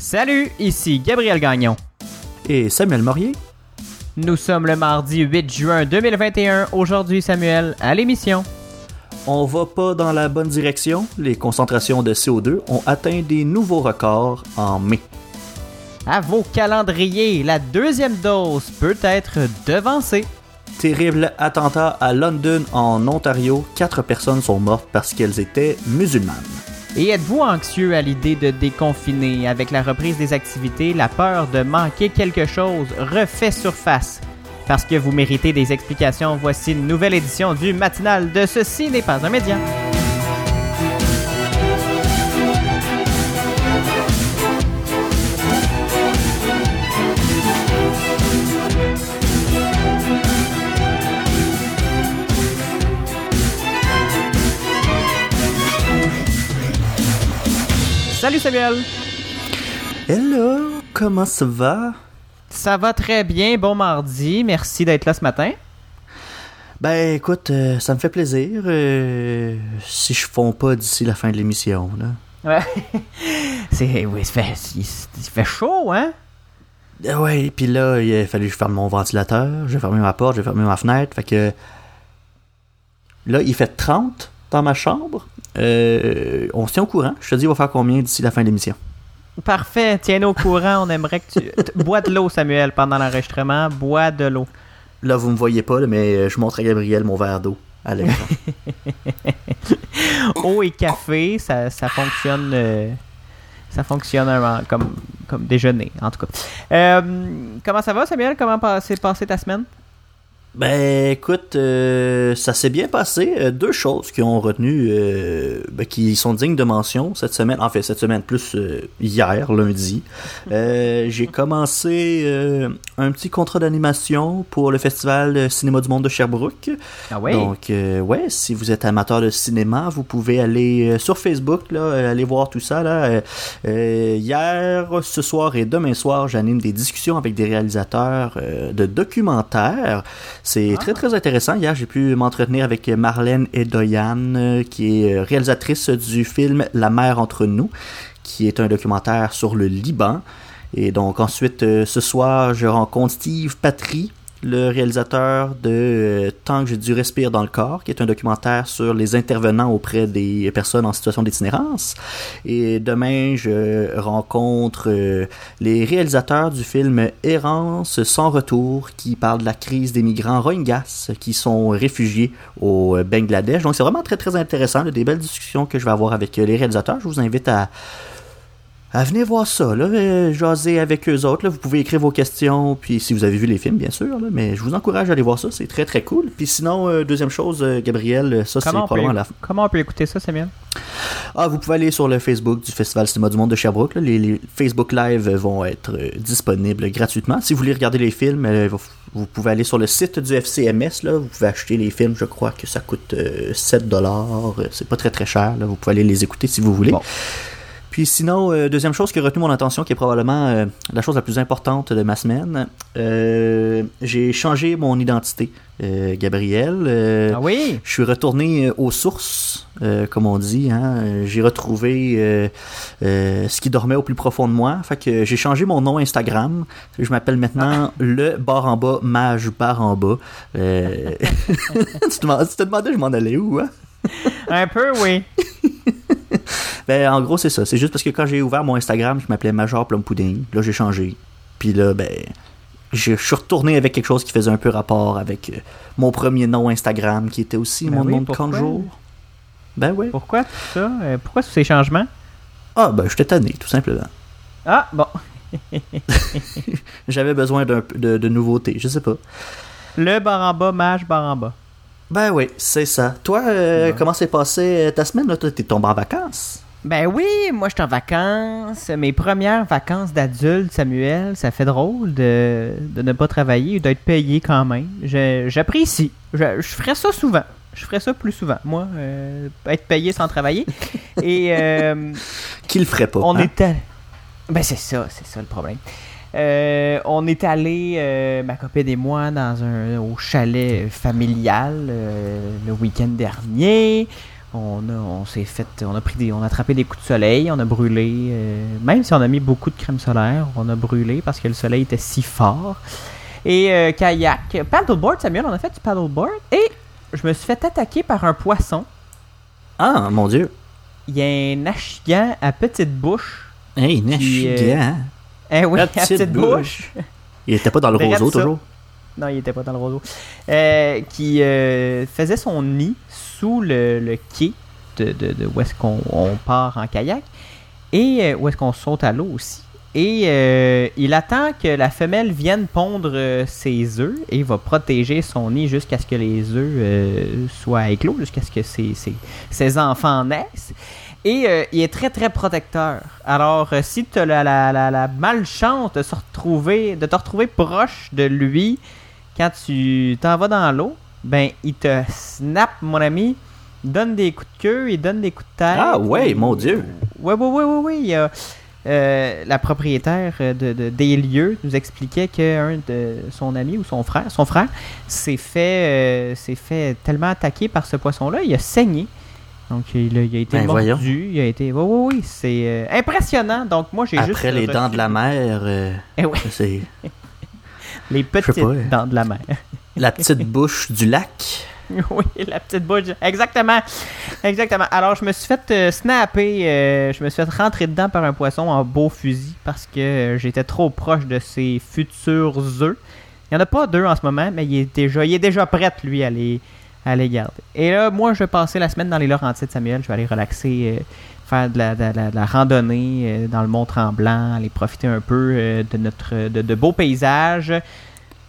Salut, ici Gabriel Gagnon. Et Samuel Morier. Nous sommes le mardi 8 juin 2021. Aujourd'hui, Samuel, à l'émission. On va pas dans la bonne direction. Les concentrations de CO2 ont atteint des nouveaux records en mai. À vos calendriers, la deuxième dose peut être devancée. Terrible attentat à London, en Ontario. Quatre personnes sont mortes parce qu'elles étaient musulmanes. Et êtes-vous anxieux à l'idée de déconfiner? Avec la reprise des activités, la peur de manquer quelque chose refait surface. Parce que vous méritez des explications, voici une nouvelle édition du matinal de Ceci n'est pas un média. Salut Samuel! Hello, comment ça va? Ça va très bien, bon mardi, merci d'être là ce matin. Ben écoute, euh, ça me fait plaisir. euh, si je fonds pas d'ici la fin de l'émission, là. Ouais. C'est. Oui, ça fait, il, il fait chaud, hein? Ah ouais, puis là, il a fallu que je ferme mon ventilateur, j'ai fermé ma porte, j'ai fermé ma fenêtre, fait que... Là, il fait 30 dans ma chambre. Euh, on se tient au courant. Je te dis, il va faire combien d'ici la fin de l'émission? Parfait, tiens-nous au courant. On aimerait que tu. Bois de l'eau, Samuel, pendant l'enregistrement. Bois de l'eau. Là, vous me voyez pas, mais euh, je montre à Gabriel mon verre d'eau. Eau et café, ça, ça fonctionne. euh, ça fonctionne euh, comme, comme déjeuner, en tout cas. Euh, comment ça va, Samuel? Comment s'est passée ta semaine? Ben écoute, euh, ça s'est bien passé. Euh, deux choses qui ont retenu, euh, ben, qui sont dignes de mention cette semaine. En fait, cette semaine plus euh, hier, lundi. Euh, J'ai commencé euh, un petit contrat d'animation pour le Festival Cinéma du Monde de Sherbrooke. Ah oui? Donc, euh, ouais, si vous êtes amateur de cinéma, vous pouvez aller sur Facebook, là, aller voir tout ça. Là. Hier, ce soir et demain soir, j'anime des discussions avec des réalisateurs de documentaires. C'est très, très intéressant. Hier, j'ai pu m'entretenir avec Marlène Edoyan, euh, qui est euh, réalisatrice du film La mer entre nous, qui est un documentaire sur le Liban. Et donc ensuite, euh, ce soir, je rencontre Steve Patry, le réalisateur de euh, Tant que j'ai du respire dans le corps, qui est un documentaire sur les intervenants auprès des personnes en situation d'itinérance. Et demain, je rencontre euh, les réalisateurs du film Errance sans retour, qui parle de la crise des migrants Rohingyas qui sont réfugiés au euh, Bangladesh. Donc c'est vraiment très très intéressant, des belles discussions que je vais avoir avec les réalisateurs. Je vous invite à à venir voir ça, là, euh, jaser avec eux autres. Là. Vous pouvez écrire vos questions, puis si vous avez vu les films, bien sûr, là, mais je vous encourage à aller voir ça, c'est très très cool. Puis sinon, euh, deuxième chose, euh, Gabriel, ça c'est on, peut, probablement la... comment on peut écouter ça, Samuel? Ah, vous pouvez aller sur le Facebook du Festival Cinéma du Monde de Sherbrooke. là. Les, les Facebook Live vont être euh, disponibles gratuitement. Si vous voulez regarder les films, vous, pouvez aller sur le site du FCMS. Là. Vous pouvez acheter les films, je crois que ça coûte euh, 7 dollars. C'est pas très très cher. Là. Vous pouvez aller les écouter si vous voulez. Bon. Puis sinon, euh, deuxième chose qui a retenu mon attention, qui est probablement euh, la chose la plus importante de ma semaine, euh, j'ai changé mon identité, euh, Gabriel. Ah oui? je suis retourné aux sources, comme on dit. Hein. J'ai retrouvé ce qui dormait au plus profond de moi. Fait que j'ai changé mon nom Instagram. Je m'appelle maintenant le bar en bas, mage bar en bas. Tu, te demandes- tu te demandais je m'en allais où, hein? Un peu, oui. Ben, en gros, c'est ça. C'est juste parce que quand j'ai ouvert mon Instagram, je m'appelais Major Plum Pudding. Là, j'ai changé. Puis là, ben, je suis retourné avec quelque chose qui faisait un peu rapport avec euh, mon premier nom Instagram, qui était aussi Ben mon oui, nom de pourquoi? jour. Ben ouais. Pourquoi tout ça? Euh, pourquoi tous ces changements? Ah, ben, j'étais tanné, tout simplement. Ah, bon. J'avais besoin d'un de, de nouveautés, je sais pas. Le bar en bas, mage bar en bas. Ben oui, c'est ça. Toi, euh, Ouais. comment s'est passée ta semaine? Là? T'es tombé en vacances? Ben oui, moi je suis en vacances. Mes premières vacances d'adulte, Samuel, ça fait drôle de, de ne pas travailler et d'être payé quand même. J'apprécie. Je, je ferais ça souvent. Je ferais ça plus souvent. Moi, euh, être payé sans travailler. Et euh, Qui le ferait pas? on hein? était. Ben c'est ça, c'est ça le problème. Euh, on est allé, euh, ma copine et moi, dans un au chalet familial euh, le week-end dernier. On a, on s'est fait, on a pris des, on a attrapé des coups de soleil, on a brûlé. euh, même si on a mis beaucoup de crème solaire, on a brûlé parce que le soleil était si fort. Et euh, kayak, paddleboard, Samuel, on a fait du paddleboard et je me suis fait attaquer par un poisson. Ah, mon Dieu. Il y a un achigan à petite bouche. Hey, Puis, euh, Nachigan. Eh oui, à petite petite bouche. bouche. Il était pas dans le roseau, toujours? Non, il était pas dans le roseau. Euh, qui euh, faisait son nid sous le, le quai de, où est-ce qu'on on part en kayak et euh, où est-ce qu'on saute à l'eau aussi. Et euh, il attend que la femelle vienne pondre euh, ses œufs et va protéger son nid jusqu'à ce que les œufs soient éclos, jusqu'à ce que ses, ses- ses enfants naissent. Et il est très très protecteur. Alors, si tu as la, la, la, malchance de retrouver, de te retrouver proche de lui quand tu t'en vas dans l'eau, ben il te snap, mon ami, donne des coups de queue, il donne des coups de tête. Ah ouais, mon Dieu. Ouais, ouais, ouais, ouais, ouais. euh, la propriétaire de, de- des lieux nous expliquait qu'un de son ami ou son frère, son frère, s'est fait, euh, s'est fait tellement attaquer par ce poisson-là, il a saigné. Donc il a, il a été Ben, voyons. mordu, il a été. Oui, oui, oui, c'est euh, impressionnant. Donc moi j'ai juste. Après les reçu- dents de la mer, Eh oui, c'est les petites pas, dents de la mer. La petite bouche du lac. Oui, la petite bouche. Exactement. Exactement. Alors, je me suis fait euh, snapper. euh, je me suis fait rentrer dedans par un poisson en beau fusil parce que euh, j'étais trop proche de ses futurs œufs. Il n'y en a pas deux en ce moment, mais il est déjà, il est déjà prêt, lui, à les, à les garder. Et là, moi, je vais passer la semaine dans les Laurentides, Samuel. Je vais aller relaxer, faire de la, la- randonnée dans le Mont-Tremblant, aller profiter un peu de, notre, de beaux paysages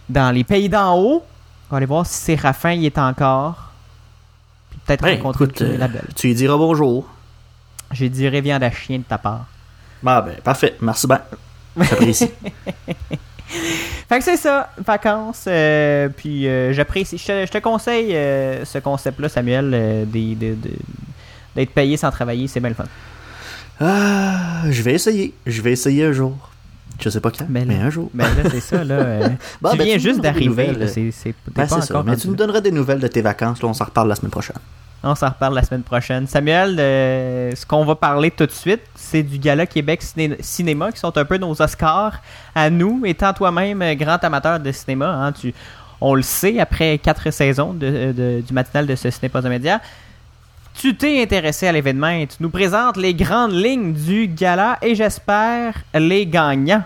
dans les pays d'en haut. On va aller voir si Séraphin y est encore. Puis peut-être Ben, rencontrer écoute, euh, label. tu lui diras bonjour. J'ai dit viande à chien de ta part. Ah ben, parfait. Merci bien. J'apprécie. Fait que c'est ça, vacances. euh, puis euh, j'apprécie. Je te, je te conseille euh, ce concept-là, Samuel, d'être payé sans travailler. C'est bien le fun. ah, je vais essayer. Je vais essayer un jour. Je sais pas quand, Mais mais, un jour. Ben là, c'est ça, là. euh, Bon, tu ben, viens juste d'arriver. C'est, Ben, ça. encore Mais tu nous donneras des nouvelles de tes vacances. Là, on s'en reparle la semaine prochaine. On s'en reparle la semaine prochaine. Samuel, euh, ce qu'on va parler tout de suite, c'est du Gala Québec Ciné- Cinéma, qui sont un peu nos Oscars à nous, étant toi-même euh, grand amateur de cinéma. hein, tu, on le sait, après quatre saisons de- de- du matinal de ce Ciné pas un média, tu t'es intéressé à l'événement et tu nous présentes les grandes lignes du gala et j'espère les gagnants.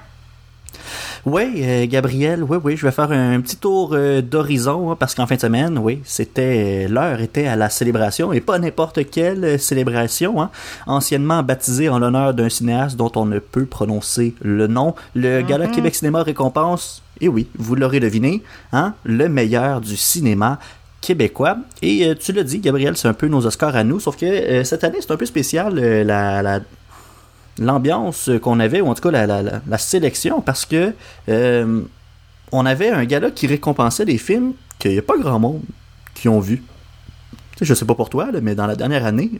Oui, euh, Gabriel, oui, oui, je vais faire un petit tour euh, d'horizon hein, parce qu'en fin de semaine, oui, c'était euh, l'heure était à la célébration et pas n'importe quelle célébration, hein, anciennement baptisée en l'honneur d'un cinéaste dont on ne peut prononcer le nom. Le Gala Québec Cinéma récompense, et oui, vous l'aurez deviné, hein, le meilleur du cinéma québécois. Et euh, tu l'as dit, Gabriel, c'est un peu nos Oscars à nous, sauf que cette année, c'est un peu spécial, la, la l'ambiance qu'on avait, ou en tout cas la, la, la- la sélection, parce que euh, on avait un gala qui récompensait des films qu'il n'y a pas grand monde qui ont vu. Tu sais, je sais pas pour toi, là, mais dans la dernière année,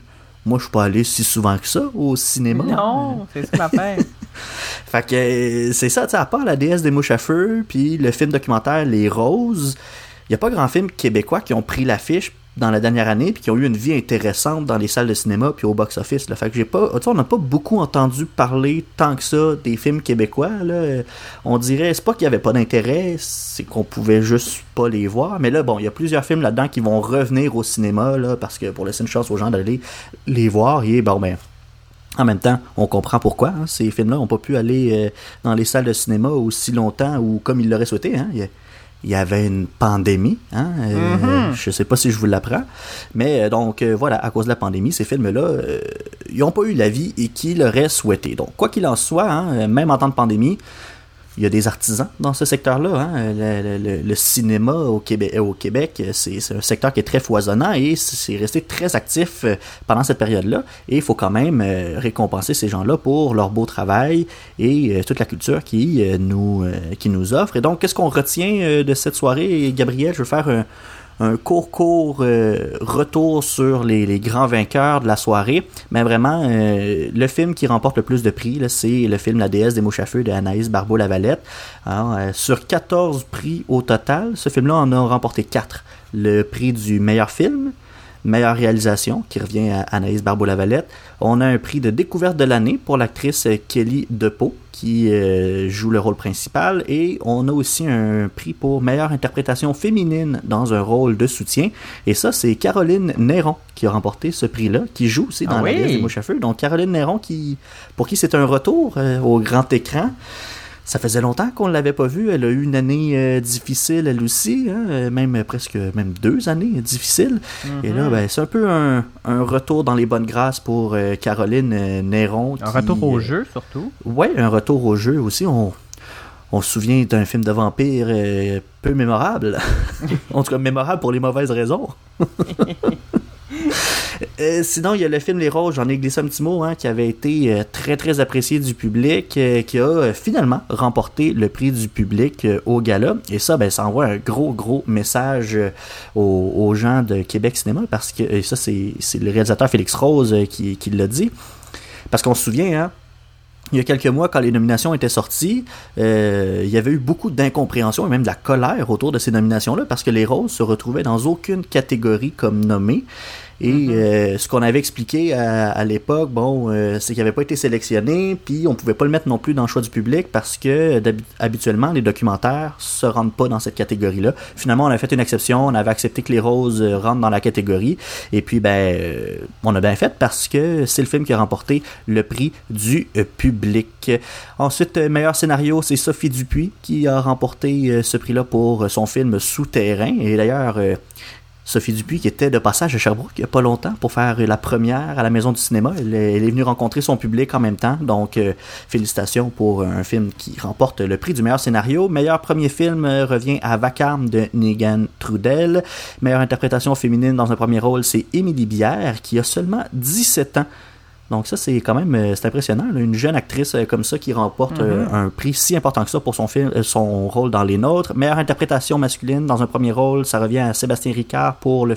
moi je suis pas allé si souvent que ça au cinéma. Non, c'est ça l'affaire. Fait que c'est ça, tu sais, à part la déesse des mouches à feu, puis le film documentaire Les Roses, il n'y a pas grand film québécois qui ont pris l'affiche dans la dernière année, puis qui ont eu une vie intéressante dans les salles de cinéma, puis au box-office. Fait que j'ai pas, on n'a pas beaucoup entendu parler tant que ça des films québécois. Là. Euh, On dirait, c'est pas qu'il y avait pas d'intérêt, c'est qu'on pouvait juste pas les voir. Mais là, bon, il y a plusieurs films là-dedans qui vont revenir au cinéma, là, parce que pour laisser une chance aux gens d'aller les voir, et bon, ben, en même temps, on comprend pourquoi. hein. Ces films-là n'ont pas pu aller euh, dans les salles de cinéma aussi longtemps ou comme ils l'auraient souhaité. hein. Il y avait une pandémie. Hein? euh, Mhm. Je sais pas si je vous l'apprends. Mais euh, donc, euh, voilà, à cause de la pandémie, ces films-là, euh, ils n'ont pas eu la vie et qu'ils l'auraient souhaité. Donc, quoi qu'il en soit, hein, même en temps de pandémie, il y a des artisans dans ce secteur-là. hein. Le, le- le- cinéma au Québec, euh, au Québec euh, c'est un secteur qui est très foisonnant et c'est resté très actif euh, pendant cette période-là. Et il faut quand même récompenser ces gens-là pour leur beau travail et toute la culture qui, nous, qui nous offre. Et donc, qu'est-ce qu'on retient de cette soirée? Gabriel, je veux faire un, un court, court euh, retour sur les, grands vainqueurs de la soirée. Mais vraiment, euh, le film qui remporte le plus de prix, c'est le film La déesse des mouches à feu de Anaïs Barbeau-Lavalette. Euh, sur 14 prix au total, ce film-là en a remporté 4. Le prix du meilleur film, Meilleure réalisation, qui revient à Anaïs Barbeau-Lavalette. On a un prix de découverte de l'année pour l'actrice Kelly Depeau, qui euh, joue le rôle principal. Et on a aussi un prix pour meilleure interprétation féminine dans un rôle de soutien. Et ça, c'est Caroline Néron qui a remporté ce prix-là, qui joue aussi dans Ah la oui? pièce des mouches à feu. Donc Caroline Néron, qui, pour qui c'est un retour euh, au grand écran. Ça faisait longtemps qu'on ne l'avait pas vue. Elle a eu une année euh, difficile, elle aussi, hein, euh, même presque même deux années difficiles. Et Mhm. là, ben, c'est un peu un, un retour dans les bonnes grâces pour euh, Caroline Néron. Un retour au jeu, surtout. Ouais, un retour au jeu aussi. On, on se souvient d'un film de vampire peu mémorable. en tout cas, mémorable pour les mauvaises raisons. Euh, sinon, il y a le film Les Roses, j'en ai glissé un petit mot, hein, qui avait été euh, très très apprécié du public, euh, qui a finalement remporté le prix du public au gala. Et ça, ben, ça envoie un gros gros message aux, gens de Québec Cinéma, parce que et ça, c'est le réalisateur Félix Rose qui, l'a dit. Parce qu'on se souvient, hein, il y a quelques mois, quand les nominations étaient sorties, il y avait eu beaucoup d'incompréhension et même de la colère autour de ces nominations-là parce que les roses se retrouvaient dans aucune catégorie comme nommées. Et Mhm. euh, ce qu'on avait expliqué à, à l'époque, bon, euh, c'est qu'il n'avait pas été sélectionné, puis on pouvait pas le mettre non plus dans le choix du public parce que habituellement les documentaires se rendent pas dans cette catégorie-là. Finalement, on a fait une exception, on avait accepté que les roses euh, rentrent dans la catégorie, et puis ben, euh, on a bien fait parce que c'est le film qui a remporté le prix du public. Ensuite, meilleur scénario, c'est Sophie Dupuis qui a remporté ce prix-là pour son film Souterrain. Et d'ailleurs, Sophie Dupuis, qui était de passage à Sherbrooke il n'y a pas longtemps pour faire la première à la Maison du Cinéma. Elle est, venue rencontrer son public en même temps. Donc, euh, félicitations pour un film qui remporte le prix du meilleur scénario. Meilleur premier film euh, revient à Vacarme de Negan Trudel. Meilleure interprétation féminine dans un premier rôle, c'est Émilie Bière, qui a seulement 17 ans. Donc ça, c'est quand même euh, c'est impressionnant. là, une jeune actrice euh, comme ça qui remporte euh, un prix si important que ça pour son film, son rôle dans Les Nôtres. Meilleure interprétation masculine dans un premier rôle, ça revient à Sébastien Ricard pour le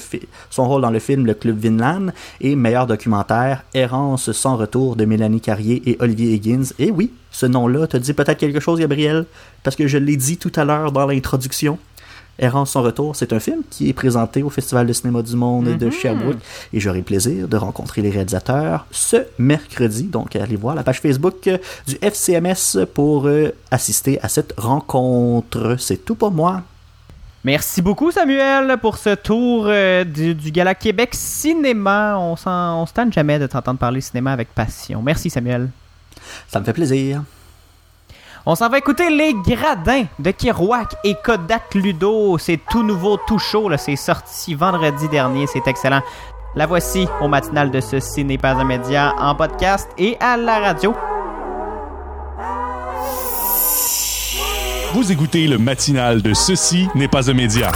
son rôle dans le film Le Club Vinland. Et meilleur documentaire, Errance sans retour de Mélanie Carrier et Olivier Higgins. Et oui, ce nom-là te dit peut-être quelque chose, Gabriel, parce que je l'ai dit tout à l'heure dans l'introduction. Errance sans retour, c'est un film qui est présenté au Festival de cinéma du monde de Mhm. Sherbrooke et j'aurai le plaisir de rencontrer les réalisateurs ce mercredi. Donc, allez voir la page Facebook du FCMS pour euh, assister à cette rencontre. C'est tout pour moi. Merci beaucoup, Samuel, pour ce tour euh, du, du Gala Québec Cinéma. On, s'en- on se tente jamais de t'entendre parler cinéma avec passion. Merci, Samuel. Ça me fait plaisir. On s'en va écouter Les Gradins de Kerouac et Kodak Ludo. C'est tout nouveau, tout chaud. C'est sorti vendredi dernier. C'est excellent. La voici au matinal de Ceci n'est pas un média en podcast et à la radio. Vous écoutez le matinal de Ceci n'est pas un média.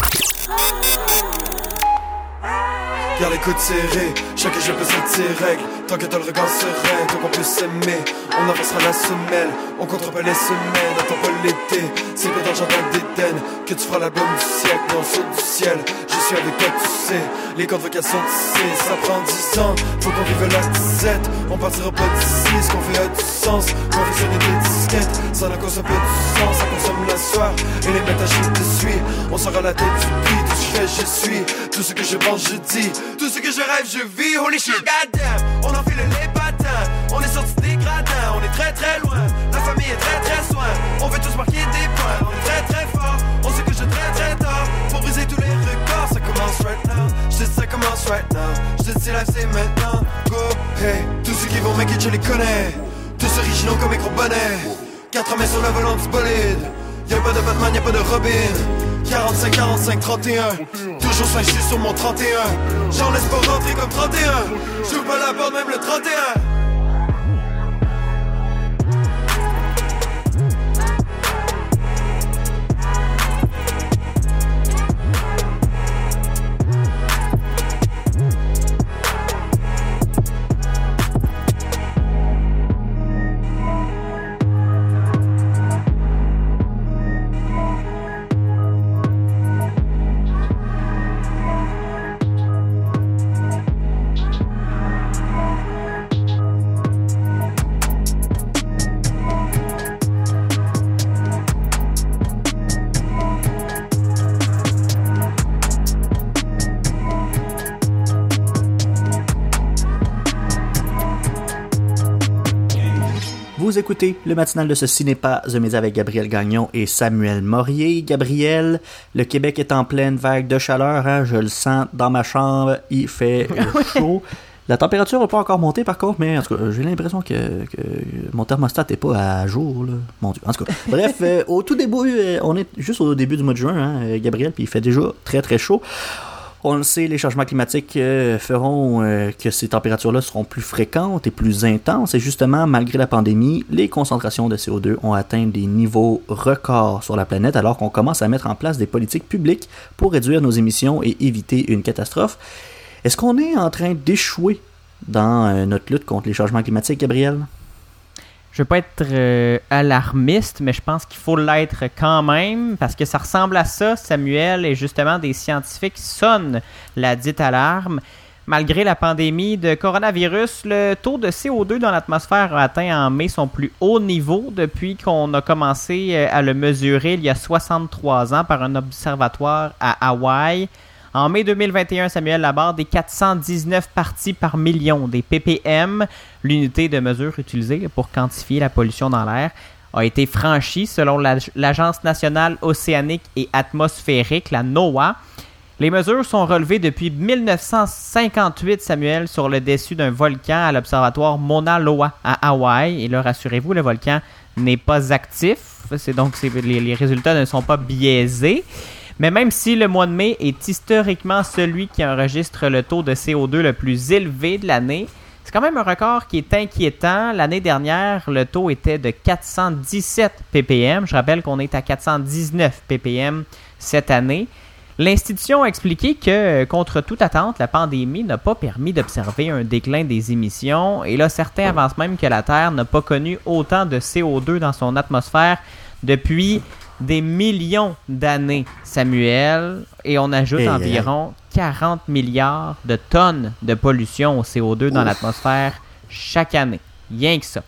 Garde les coudes serrés, chacun je peux ses règles. Tant que t'as le regard serein, tant qu'on peut s'aimer. On avancera la semelle, on comptera pas les semaines. Attends pas l'été, c'est pas dans le jardin d'Éden Que tu feras l'album du siècle, non saut du ciel. Je suis avec toi, tu sais, les vocales sont tissées. Ça prend dix ans, faut qu'on vive la disette. On partira pas d'ici, ce qu'on fait a du sens. Confectionner des disquettes, ça cause un peu du sens. Ça consomme la soir, et les métages de suie On à la tête du prix, je suis. Tout ce que je pense, je dis. Tout ce que je rêve, je vis. Holy shit, goddamn. On enfile les patins. On est sorti des gradins. On est très très loin. La famille est très très soin. On veut tous marquer des points. On est très très fort. On sait que je très très tard. Pour briser tous les records Ça commence right now. Je ça commence right now. Je dis live c'est maintenant. Go, hey. Tous ceux qui vont make it, je les connais. Tous originaux comme micro bonnet 4 mains sur le volant du bolide Y'a pas de Batman, y'a pas de Robin 45, 45, 31 Toujours 5 sur mon 31 J'en laisse pas rentrer comme 31 J'ouvre pas la porte même le 31 écoutez le matinal de Ceci n'est pas The Média avec Gabriel Gagnon et Samuel Morier. Gabriel, le Québec est en pleine vague de chaleur, hein, je le sens dans ma chambre, il fait chaud. La température n'a pas encore monté par contre, mais en tout cas, j'ai l'impression que, que mon thermostat n'est pas à jour. Là. Mon Dieu. En tout cas, bref, euh, au tout début, euh, on est juste au début du mois de juin, hein, Gabriel, puis il fait déjà très très chaud. On le sait, les changements climatiques euh, feront euh, que ces températures-là seront plus fréquentes et plus intenses. Et justement, malgré la pandémie, les concentrations de CO2 ont atteint des niveaux records sur la planète alors qu'on commence à mettre en place des politiques publiques pour réduire nos émissions et éviter une catastrophe. Est-ce qu'on est en train d'échouer dans euh, notre lutte contre les changements climatiques, Gabriel? Je veux pas être euh, alarmiste, mais je pense qu'il faut l'être quand même, parce que ça ressemble à ça, Samuel, et justement des scientifiques sonnent la dite alarme. Malgré la pandémie de coronavirus, le taux de CO2 dans l'atmosphère a atteint en mai son plus haut niveau depuis qu'on a commencé euh, à le mesurer il y a 63 ans par un observatoire à Hawaï. En mai 2021, Samuel Labarre, des 419 parties par million, des ppm, l'unité de mesure utilisée pour quantifier la pollution dans l'air, a été franchi selon l'Agence nationale océanique et atmosphérique, la NOAA. Les mesures sont relevées depuis 1958, Samuel, sur le dessus d'un volcan à l'observatoire Mauna Loa à Hawaï. Et là, rassurez-vous, le volcan n'est pas actif. C'est donc les, les résultats ne sont pas biaisés. Mais même si le mois de mai est historiquement celui qui enregistre le taux de CO2 le plus élevé de l'année, c'est quand même un record qui est inquiétant. L'année dernière, le taux était de 417 ppm. Je rappelle qu'on est à 419 ppm cette année. L'institution a expliqué que, contre toute attente, la pandémie n'a pas permis d'observer un déclin des émissions. Et là, certains avancent même que la Terre n'a pas connu autant de CO2 dans son atmosphère depuis des millions d'années, Samuel, et on ajoute Hey, environ 40 milliards de tonnes de pollution au CO2 dans l'atmosphère chaque année. Rien que ça.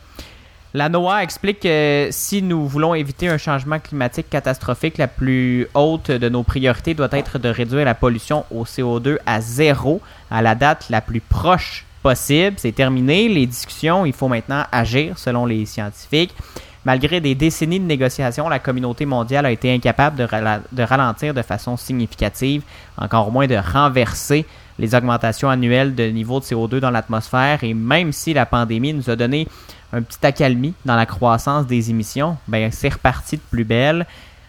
La NOAA explique que si nous voulons éviter un changement climatique catastrophique, la plus haute de nos priorités doit être de réduire la pollution au CO2 à zéro à la date la plus proche possible. C'est terminé. Les discussions, il faut maintenant agir selon les scientifiques. Malgré des décennies de négociations, la communauté mondiale a été incapable de, ralentir de façon significative, encore moins de renverser les augmentations annuelles de niveau de CO2 dans l'atmosphère. Et même si la pandémie nous a donné un petit accalmie dans la croissance des émissions, ben c'est reparti de plus belle.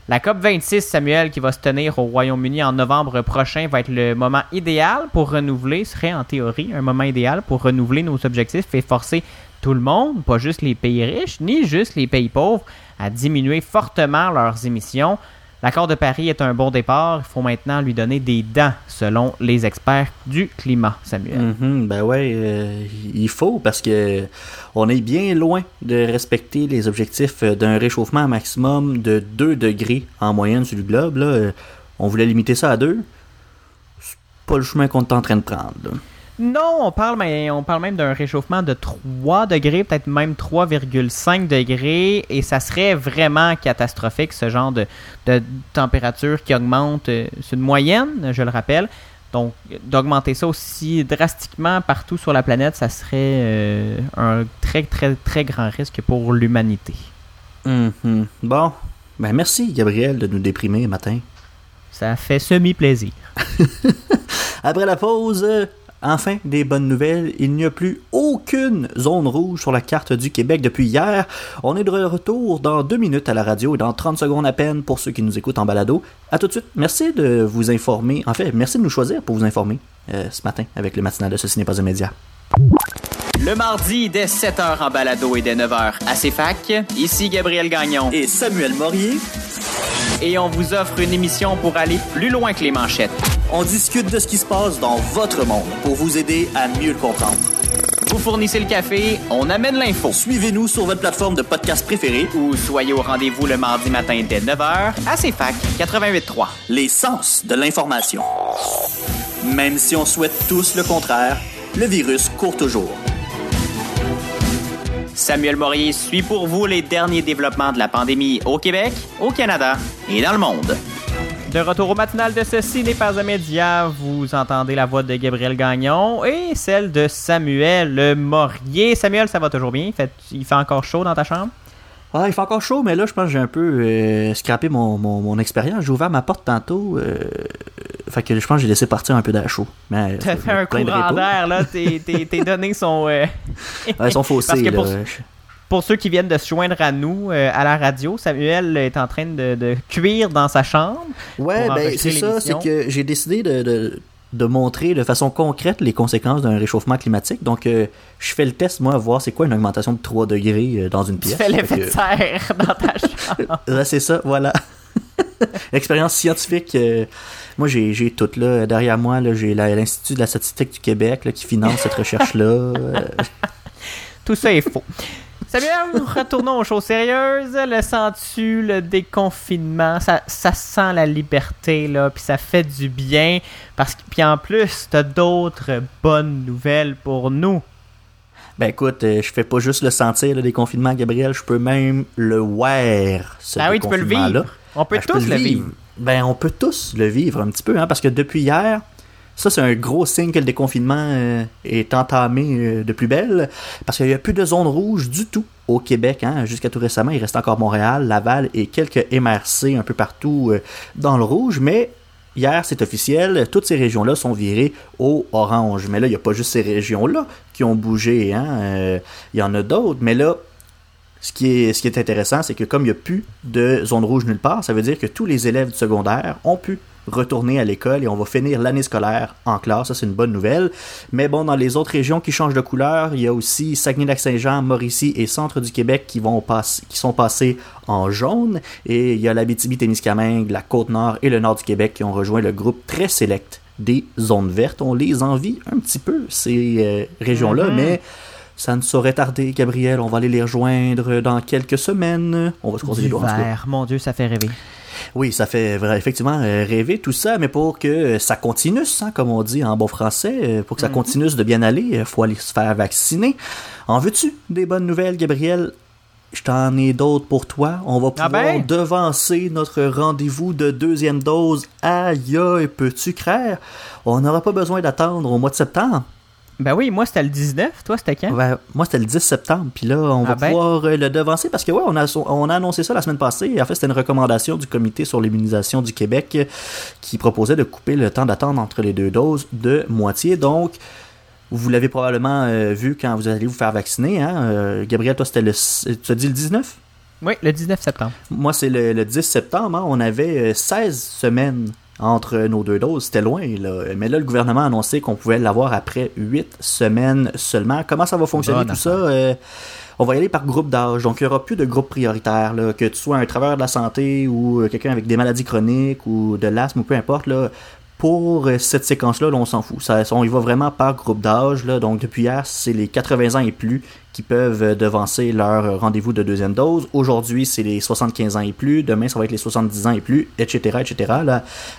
La COP26, Samuel, qui va se tenir au Royaume-Uni en novembre prochain, va être le moment idéal pour renouveler, serait en théorie un moment idéal pour renouveler nos objectifs et forcer tout le monde, pas juste les pays riches, ni juste les pays pauvres, à diminuer fortement leurs émissions. L'accord de Paris est un bon départ. Il faut maintenant lui donner des dents, selon les experts du climat, Samuel. Mhm, ben ouais, euh, il faut parce que on est bien loin de respecter les objectifs euh, d'un réchauffement maximum de 2 degrés en moyenne sur le globe. Euh, On voulait limiter ça à 2. C'est pas le chemin qu'on est en train de prendre. Non, on parle, mais on parle même d'un réchauffement de 3 degrés, peut-être même 3,5 degrés, et ça serait vraiment catastrophique, ce genre de, de température qui augmente. euh, C'est une moyenne, je le rappelle. Donc, d'augmenter ça aussi drastiquement partout sur la planète, ça serait euh, un très, très, très grand risque pour l'humanité. Mhm. Bon, ben merci Gabriel de nous déprimer matin. Ça fait semi-plaisir. Après la pause, euh, enfin des bonnes nouvelles. Il n'y a plus aucune zone rouge sur la carte du Québec depuis hier. On est de retour dans deux minutes à la radio et dans 30 secondes à peine pour ceux qui nous écoutent en balado. À tout de suite. Merci de vous informer. En fait, merci de nous choisir pour vous informer euh, ce matin avec le matinal de Ceci n'est pas un média. Le mardi, dès 7h en balado et dès 9h à CFAC, ici Gabriel Gagnon. Et Samuel Morier, Et on vous offre une émission pour aller plus loin que les manchettes. On discute de ce qui se passe dans votre monde pour vous aider à mieux le comprendre. Vous fournissez le café, on amène l'info. Suivez-nous sur votre plateforme de podcast préférée, Ou soyez au rendez-vous le mardi matin dès 9h à CFAC 88.3. les sens de l'information. Même si on souhaite tous le contraire, le virus court toujours. Samuel Morier suit pour vous les derniers développements de la pandémie au Québec, au Canada et dans le monde. De retour au matinal de ceci n'est pas un média, vous entendez la voix de Gabriel Gagnon et celle de Samuel Morier. Samuel, ça va toujours bien? Il fait, il fait encore chaud dans ta chambre? Ah, il fait encore chaud, mais là, je pense que j'ai un peu euh, scrappé mon, mon, mon expérience. J'ai ouvert ma porte tantôt. Euh, fait que je pense que j'ai laissé partir un peu d'air chaud. Mais, T'as euh, fait un courant d'air, là. Tes, tes- tes données sont... euh, Ouais, ils sont faussés. Parce que pour- là. Pour ceux qui viennent de se joindre à nous euh, à la radio, Samuel est en train de, de cuire dans sa chambre. Ouais, ben c'est ça, c'est que j'ai décidé de, de, de montrer de façon concrète les conséquences d'un réchauffement climatique. Donc, euh, je fais le test, moi, à voir c'est quoi une augmentation de 3 degrés euh, dans une Tu pièce. fais l'effet de serre dans ta chambre. C'est ça, voilà. Expérience scientifique. euh, moi, j'ai, tout là. Derrière moi, j'ai l'Institut de la statistique du Québec là, qui finance cette recherche-là. Tout ça est faux. Samuel, retournons aux choses sérieuses. Le sens-tu, le déconfinement, ça, ça sent la liberté, là, puis ça fait du bien. Parce que, puis en plus, t'as d'autres bonnes nouvelles pour nous. ben écoute, euh, je fais pas juste le sentir, le déconfinement, Gabriel, je peux même le voir. Ce Ah oui, tu peux le vivre. On peut Ben, tous le vivre. Ben, on peut tous le vivre un petit peu, hein, parce que depuis hier, ça, c'est un gros signe que le déconfinement euh, est entamé euh, de plus belle, parce qu'il n'y a plus de zone rouge du tout au Québec. Hein, Jusqu'à tout récemment, il reste encore Montréal, Laval et quelques MRC un peu partout euh, dans le rouge, mais hier, c'est officiel, toutes ces régions-là sont virées au orange. Mais là, il n'y a pas juste ces régions-là qui ont bougé, hein, il y en a d'autres, mais là, ce qui est, ce qui est intéressant, c'est que comme il n'y a plus de zone rouge nulle part, ça veut dire que tous les élèves du secondaire ont pu retourner à l'école et on va finir l'année scolaire en classe. Ça, c'est une bonne nouvelle. Mais bon, dans les autres régions qui changent de couleur, il y a aussi Saguenay-Lac-Saint-Jean, Mauricie et Centre du Québec qui, vont passer, qui sont passés en jaune. Et il y a l'Abitibi-Témiscamingue, la Côte-Nord et le Nord du Québec qui ont rejoint le groupe très sélect des zones vertes. On les envie un petit peu, ces euh, régions-là, Mhm. mais ça ne saurait tarder, Gabriel. On va aller les rejoindre dans quelques semaines. On va se croiser les doigts. Mon Dieu, ça fait rêver. Oui, ça fait effectivement euh, rêver tout ça, mais pour que euh, ça continue, hein, comme on dit en bon français, euh, pour que ça continue de bien aller, il faut aller se faire vacciner. En veux-tu des bonnes nouvelles, Gabriel? Je t'en ai d'autres pour toi. On va Ah pouvoir ben? devancer notre rendez-vous de deuxième dose. Aïe, aïe, peux-tu craire? On n'aura pas besoin d'attendre au mois de septembre. Ben oui, moi c'était le 19, toi c'était quand? Ben, moi, c'était le 10 septembre. Puis là, on Ah va ben? pouvoir euh, le devancer parce que, ouais, on a, on a annoncé ça la semaine passée. En fait, c'était une recommandation du Comité sur l'immunisation du Québec euh, qui proposait de couper le temps d'attente entre les deux doses de moitié. Donc, vous l'avez probablement euh, vu quand vous allez vous faire vacciner. Hein? Euh, Gabriel, toi, c'était le. Tu as dit le 19 Oui, le 19 septembre. Moi, c'est le, le 10 septembre. hein. On avait euh, 16 semaines entre nos deux doses. C'était loin, là. Mais là, le gouvernement a annoncé qu'on pouvait l'avoir après 8 semaines seulement. Comment ça va fonctionner Bonne tout ça? Euh, on va y aller par groupe d'âge. Donc, il n'y aura plus de groupe prioritaire. Là, que tu sois un travailleur de la santé ou euh, quelqu'un avec des maladies chroniques ou de l'asthme ou peu importe. Là, pour euh, cette séquence-là, là, on s'en fout. Ça, on y va vraiment par groupe d'âge. Donc, depuis hier, c'est les 80 ans et plus qui peuvent euh, devancer leur euh, rendez-vous de deuxième dose. Aujourd'hui, c'est les 75 ans et plus. Demain, ça va être les 70 ans et plus, etc., etc.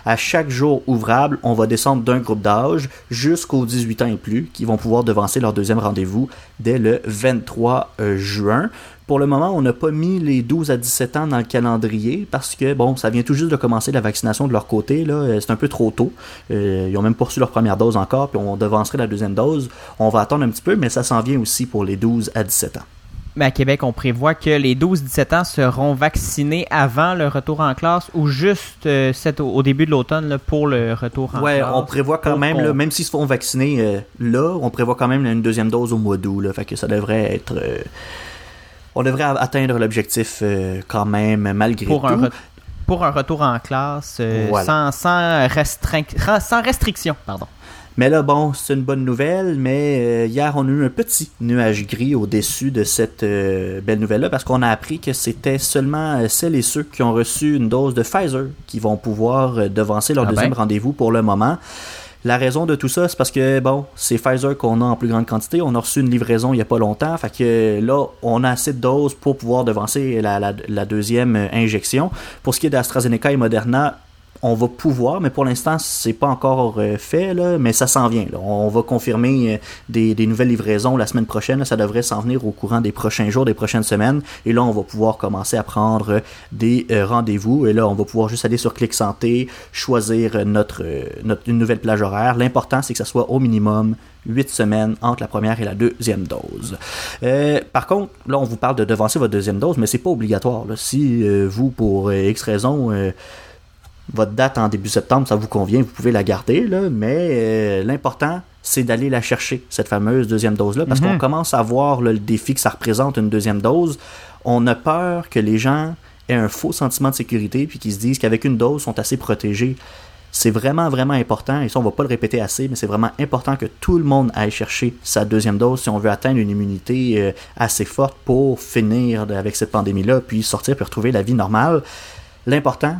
À chaque jour ouvrable, on va descendre d'un groupe d'âge jusqu'aux 18 ans et plus qui vont pouvoir devancer leur deuxième rendez-vous dès le 23 euh, juin. Pour le moment, on n'a pas mis les 12 à 17 ans dans le calendrier parce que, bon, ça vient tout juste de commencer la vaccination de leur côté. là. Euh, C'est un peu trop tôt. Euh, ils ont même pas reçu leur première dose encore, puis on devancerait la deuxième dose. On va attendre un petit peu, mais ça s'en vient aussi pour les 12 à 17 ans. Mais à Québec, on prévoit que les 12-17 ans seront vaccinés avant le retour en classe ou juste euh, au début de l'automne pour le retour en Ouais, classe. on prévoit quand même, là, même s'ils se font vacciner euh, là, on prévoit quand même une deuxième dose au mois d'août. Fait que ça devrait être. euh, on devrait atteindre l'objectif euh, quand même, malgré pour tout. un, pour un retour en classe euh, Voilà. sans, sans, restriction. Pardon. Mais là, bon, c'est une bonne nouvelle, mais euh, hier, on a eu un petit nuage gris au-dessus de cette euh, belle nouvelle-là, parce qu'on a appris que c'était seulement euh, celles et ceux qui ont reçu une dose de Pfizer qui vont pouvoir devancer leur Ah deuxième ben. rendez-vous pour le moment. La raison de tout ça, c'est parce que, bon, c'est Pfizer qu'on a en plus grande quantité. On a reçu une livraison il n'y a pas longtemps. Fait que là, on a assez de doses pour pouvoir devancer la, la- deuxième euh, injection. Pour ce qui est d'AstraZeneca et Moderna, on va pouvoir, mais pour l'instant, c'est pas encore euh, fait, là, mais ça s'en vient. On va confirmer euh, des, nouvelles livraisons la semaine prochaine. ça devrait s'en venir au courant des prochains jours, des prochaines semaines. Et là, on va pouvoir commencer à prendre euh, des rendez-vous. Et là, on va pouvoir juste aller sur Clic Santé, choisir notre, notre, une nouvelle plage horaire. L'important, c'est que ça soit au minimum 8 semaines entre la première et la deuxième dose. Euh, par contre, là, on vous parle de devancer votre deuxième dose, mais c'est pas obligatoire. Si vous, pour X raison, votre date en début septembre, ça vous convient, vous pouvez la garder, là, mais euh, l'important, c'est d'aller la chercher, cette fameuse deuxième dose-là, parce qu'on commence à voir là, le défi que ça représente une deuxième dose. On a peur que les gens aient un faux sentiment de sécurité, puis qu'ils se disent qu'avec une dose, ils sont assez protégés. C'est vraiment, vraiment important, et ça, on va pas le répéter assez, mais c'est vraiment important que tout le monde aille chercher sa deuxième dose si on veut atteindre une immunité euh, assez forte pour finir avec cette pandémie-là, puis sortir, puis retrouver la vie normale. L'important,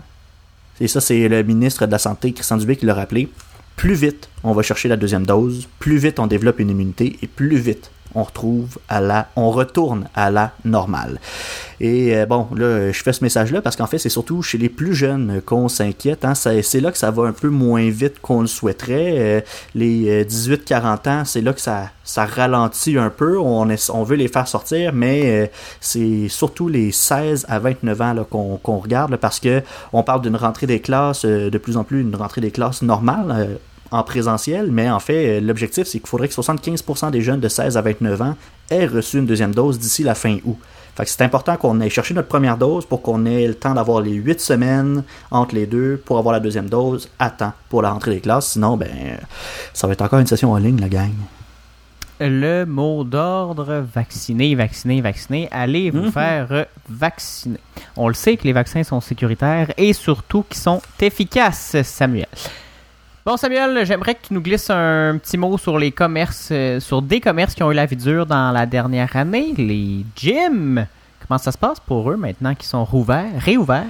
et ça, c'est le ministre de la Santé, Christian Dubé, qui l'a rappelé. Plus vite on va chercher la deuxième dose, plus vite on développe une immunité et plus vite on retrouve à la, on retourne à la normale. Et euh, bon, là, je fais ce message-là parce qu'en fait, c'est surtout chez les plus jeunes qu'on s'inquiète. Hein. C'est là que ça va un peu moins vite qu'on le souhaiterait. Euh, les euh, 18-40 ans, c'est là que ça, ralentit un peu. On, veut les faire sortir, mais euh, c'est surtout les 16 à 29 ans qu'on regarde parce que on parle d'une rentrée des classes, euh, de plus en plus une rentrée des classes normale. En présentiel, mais en fait, euh, l'objectif, c'est qu'il faudrait que 75% des jeunes de 16 à 29 ans aient reçu une deuxième dose d'ici la fin août. Fait que c'est important qu'on aille chercher notre première dose pour qu'on ait le temps d'avoir les 8 semaines entre les deux pour avoir la deuxième dose à temps pour la rentrée des classes. Sinon, ben, ça va être encore une session en ligne, la gang. Le mot d'ordre vacciner, vacciner, vacciner. Allez vous Mhm. faire vacciner. On le sait que les vaccins sont sécuritaires et surtout qu'ils sont efficaces, Samuel. Bon, Samuel, j'aimerais que tu nous glisses un petit mot sur les commerces, euh, sur des commerces qui ont eu la vie dure dans la dernière année, les gyms. Comment ça se passe pour eux maintenant qu'ils sont rouverts, réouverts?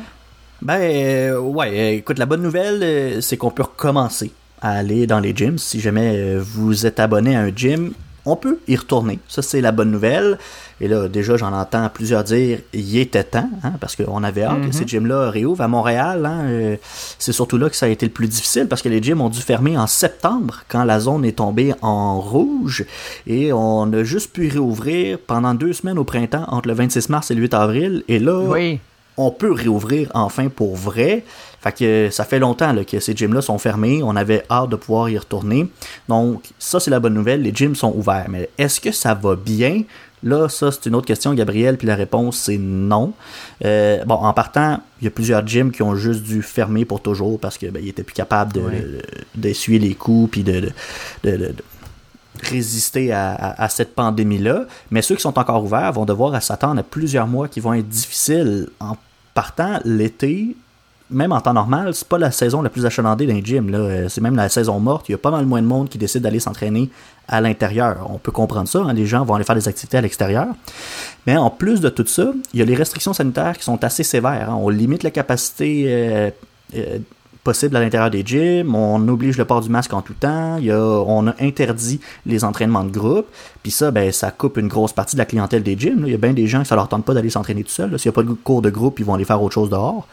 Ben, euh, ouais, euh, écoute, la bonne nouvelle, c'est qu'on peut recommencer à aller dans les gyms. Si jamais vous êtes abonné à un gym, on peut y retourner. Ça, c'est la bonne nouvelle. Et là, déjà, j'en entends plusieurs dire, il était temps, hein, parce qu'on avait hâte que Mhm. ces gyms-là réouvrent à Montréal. hein, euh, c'est surtout là que ça a été le plus difficile, parce que les gyms ont dû fermer en septembre, quand la zone est tombée en rouge. Et on a juste pu réouvrir pendant deux semaines au printemps, entre le 26 mars et le 8 avril. Et là, Oui. on peut réouvrir enfin pour vrai. Fait que ça fait longtemps là, que ces gyms-là sont fermés. On avait hâte de pouvoir y retourner. Donc, ça, c'est la bonne nouvelle. Les gyms sont ouverts. Mais est-ce que ça va bien? Là, ça, c'est une autre question, Gabriel, puis la réponse, c'est non. Euh, bon, en partant, il y a plusieurs gyms qui ont juste dû fermer pour toujours parce qu'ils ben, étaient plus capables de- Ouais. de- d'essuyer les coups, puis de, de- de- de- de résister à, à- à cette pandémie-là. Mais ceux qui sont encore ouverts vont devoir s'attendre à plusieurs mois qui vont être difficiles. En partant, l'été, même en temps normal, c'est pas la saison la plus achalandée d'un gym. Là. Euh, C'est même la saison morte. Il y a pas mal moins de monde qui décide d'aller s'entraîner à l'intérieur. On peut comprendre ça. hein. Les gens vont aller faire des activités à l'extérieur. Mais en plus de tout ça, il y a les restrictions sanitaires qui sont assez sévères. hein. On limite la capacité euh, euh, possible à l'intérieur des gyms, on oblige le port du masque en tout temps, on a interdit les entraînements de groupe, puis ça, ben, ça coupe une grosse partie de la clientèle des gyms. Il y a bien des gens que ça leur tente pas d'aller s'entraîner tout seul. S'il n'y a pas de cours de groupe, ils vont aller faire autre chose dehors.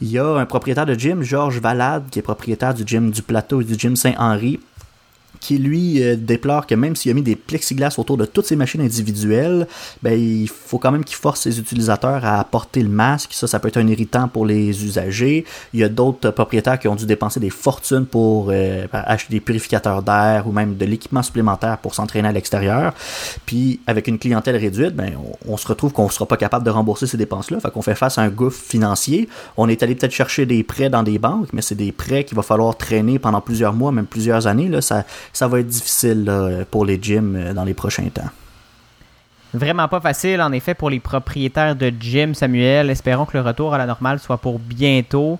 Il y a un propriétaire de gym, Georges Valade, qui est propriétaire du gym du Plateau et du gym Saint-Henri, qui lui euh, déplore que même s'il a mis des plexiglas autour de toutes ces machines individuelles, ben il faut quand même qu'il force ses utilisateurs à porter le masque. Ça, ça peut être un irritant pour les usagers. Il y a d'autres propriétaires qui ont dû dépenser des fortunes pour euh, acheter des purificateurs d'air ou même de l'équipement supplémentaire pour s'entraîner à l'extérieur. Puis avec une clientèle réduite, ben on, on se retrouve qu'on ne sera pas capable de rembourser ces dépenses-là. Fait qu'on fait face à un gouffre financier. On est allé peut-être chercher des prêts dans des banques, mais c'est des prêts qu'il va falloir traîner pendant plusieurs mois, même plusieurs années. Là. Ça, ça va être difficile là, pour les gyms euh, dans les prochains temps. Vraiment pas facile, en effet, pour les propriétaires de gym, Samuel. Espérons que le retour à la normale soit pour bientôt.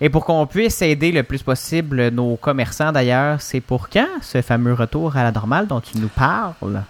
Et pour qu'on puisse aider le plus possible nos commerçants, d'ailleurs, c'est pour quand ce fameux retour à la normale dont tu nous parles?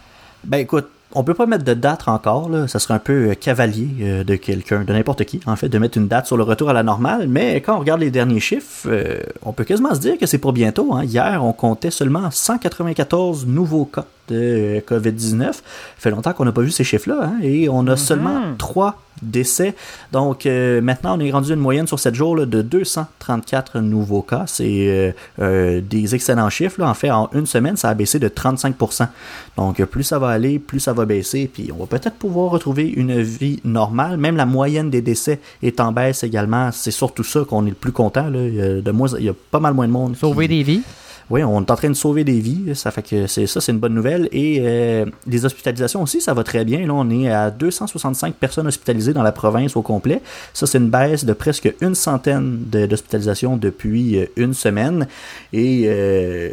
Ben écoute, on peut pas mettre de date encore, là. ça serait un peu euh, cavalier euh, de quelqu'un, de n'importe qui, en fait, de mettre une date sur le retour à la normale, mais quand on regarde les derniers chiffres, euh, on peut quasiment se dire que c'est pour bientôt. Hein. Hier, on comptait seulement 194 nouveaux cas de euh, COVID-19. Ça fait longtemps qu'on n'a pas vu ces chiffres-là, hein, et on a seulement 3 décès. Donc euh, maintenant, on est rendu une moyenne sur 7 jours là, de 234 nouveaux cas. C'est euh, euh, des excellents chiffres. Là. En fait, en une semaine, ça a baissé de 35%. Donc plus ça va aller, plus ça va baisser. Puis on va peut-être pouvoir retrouver une vie normale. Même la moyenne des décès est en baisse également. C'est surtout ça qu'on est le plus content. Là. Il, y a de moins, il y a pas mal moins de monde. Sauver qui- des vies. Oui, on est en train de sauver des vies, ça fait que c'est ça, c'est une bonne nouvelle. Et euh, les hospitalisations aussi, ça va très bien. Là, on est à 265 personnes hospitalisées dans la province au complet. Ça, c'est une baisse de presque une centaine d'hospitalisations depuis euh, une semaine. Et euh,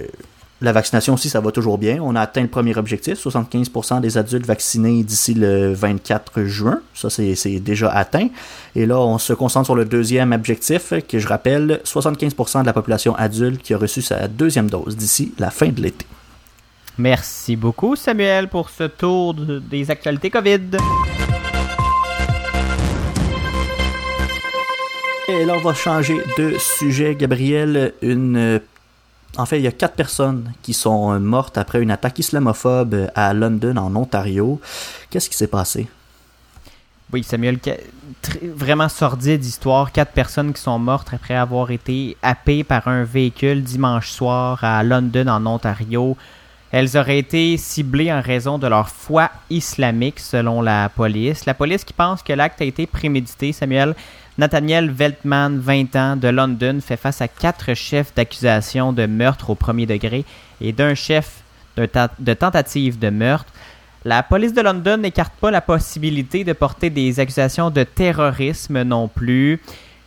la vaccination aussi, ça va toujours bien. On a atteint le premier objectif, 75% des adultes vaccinés d'ici le 24 juin. Ça, c'est déjà atteint. Et là, on se concentre sur le deuxième objectif, que je rappelle, 75% de la population adulte qui a reçu sa deuxième dose d'ici la fin de l'été. Merci beaucoup, Samuel, pour ce tour de- des actualités COVID. Et là, on va changer de sujet, Gabriel. Une, en fait, il y a quatre personnes qui sont euh, mortes après une attaque islamophobe euh, à London, en Ontario. Qu'est-ce qui s'est passé? Oui, Samuel, vraiment sordide histoire. Quatre personnes qui sont mortes après avoir été happées par un véhicule dimanche soir à London, en Ontario. Elles auraient été ciblées en raison de leur foi islamique, selon la police. La police qui pense que l'acte a été prémédité, Samuel. Nathaniel Veltman, 20 ans, de London, fait face à quatre chefs d'accusation de meurtre au premier degré et d'un chef de, ta- de tentative de meurtre. La police de London n'écarte pas la possibilité de porter des accusations de terrorisme non plus.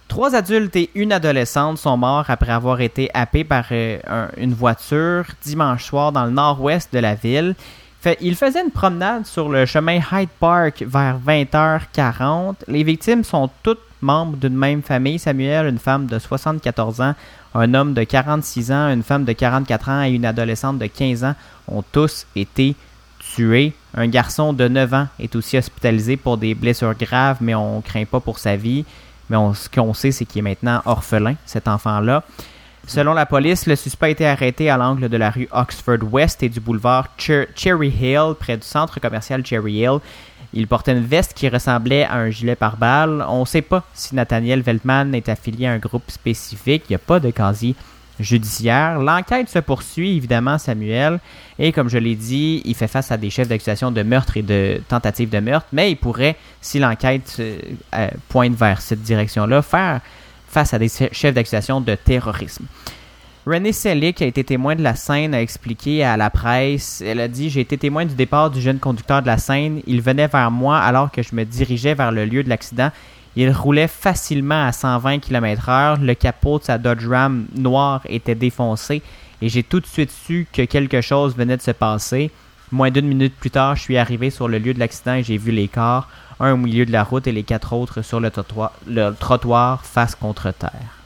Trois adultes et une adolescente sont morts après avoir été happés par euh, un- une voiture dimanche soir dans le nord-ouest de la ville. Fait, ils faisaient une promenade sur le chemin Hyde Park vers 20h40. Les victimes sont toutes membres d'une même famille. Samuel, une femme de 74 ans, un homme de 46 ans, une femme de 44 ans et une adolescente de 15 ans ont tous été tués. Un garçon de 9 ans est aussi hospitalisé pour des blessures graves, mais on craint pas pour sa vie. Mais on- ce qu'on sait, c'est qu'il est maintenant orphelin, cet enfant-là. Selon la police, le suspect a été arrêté à l'angle de la rue Oxford West et du boulevard Cher- Cherry Hill, près du centre commercial Cherry Hill. Il portait une veste qui ressemblait à un gilet pare-balles. On ne sait pas si Nathaniel Veltman est affilié à un groupe spécifique. Il n'y a pas de casier judiciaire. L'enquête se poursuit, évidemment, Samuel. Et comme je l'ai dit, il fait face à des chefs d'accusation de meurtre et de tentative de meurtre. Mais il pourrait, si l'enquête euh, euh, pointe vers cette direction-là, faire face à des chefs d'accusation de terrorisme. René Selick qui a été témoin de la scène, a expliqué à la presse. Elle a dit J'ai été témoin du départ du jeune conducteur de la scène. Il venait vers moi alors que je me dirigeais vers le lieu de l'accident. Il roulait facilement à 120 km/h. Le capot de sa Dodge Ram noire était défoncé et j'ai tout de suite su que quelque chose venait de se passer. Moins d'une minute plus tard, je suis arrivé sur le lieu de l'accident et j'ai vu les corps, un au milieu de la route et les quatre autres sur le trottoir, le trottoir face contre terre.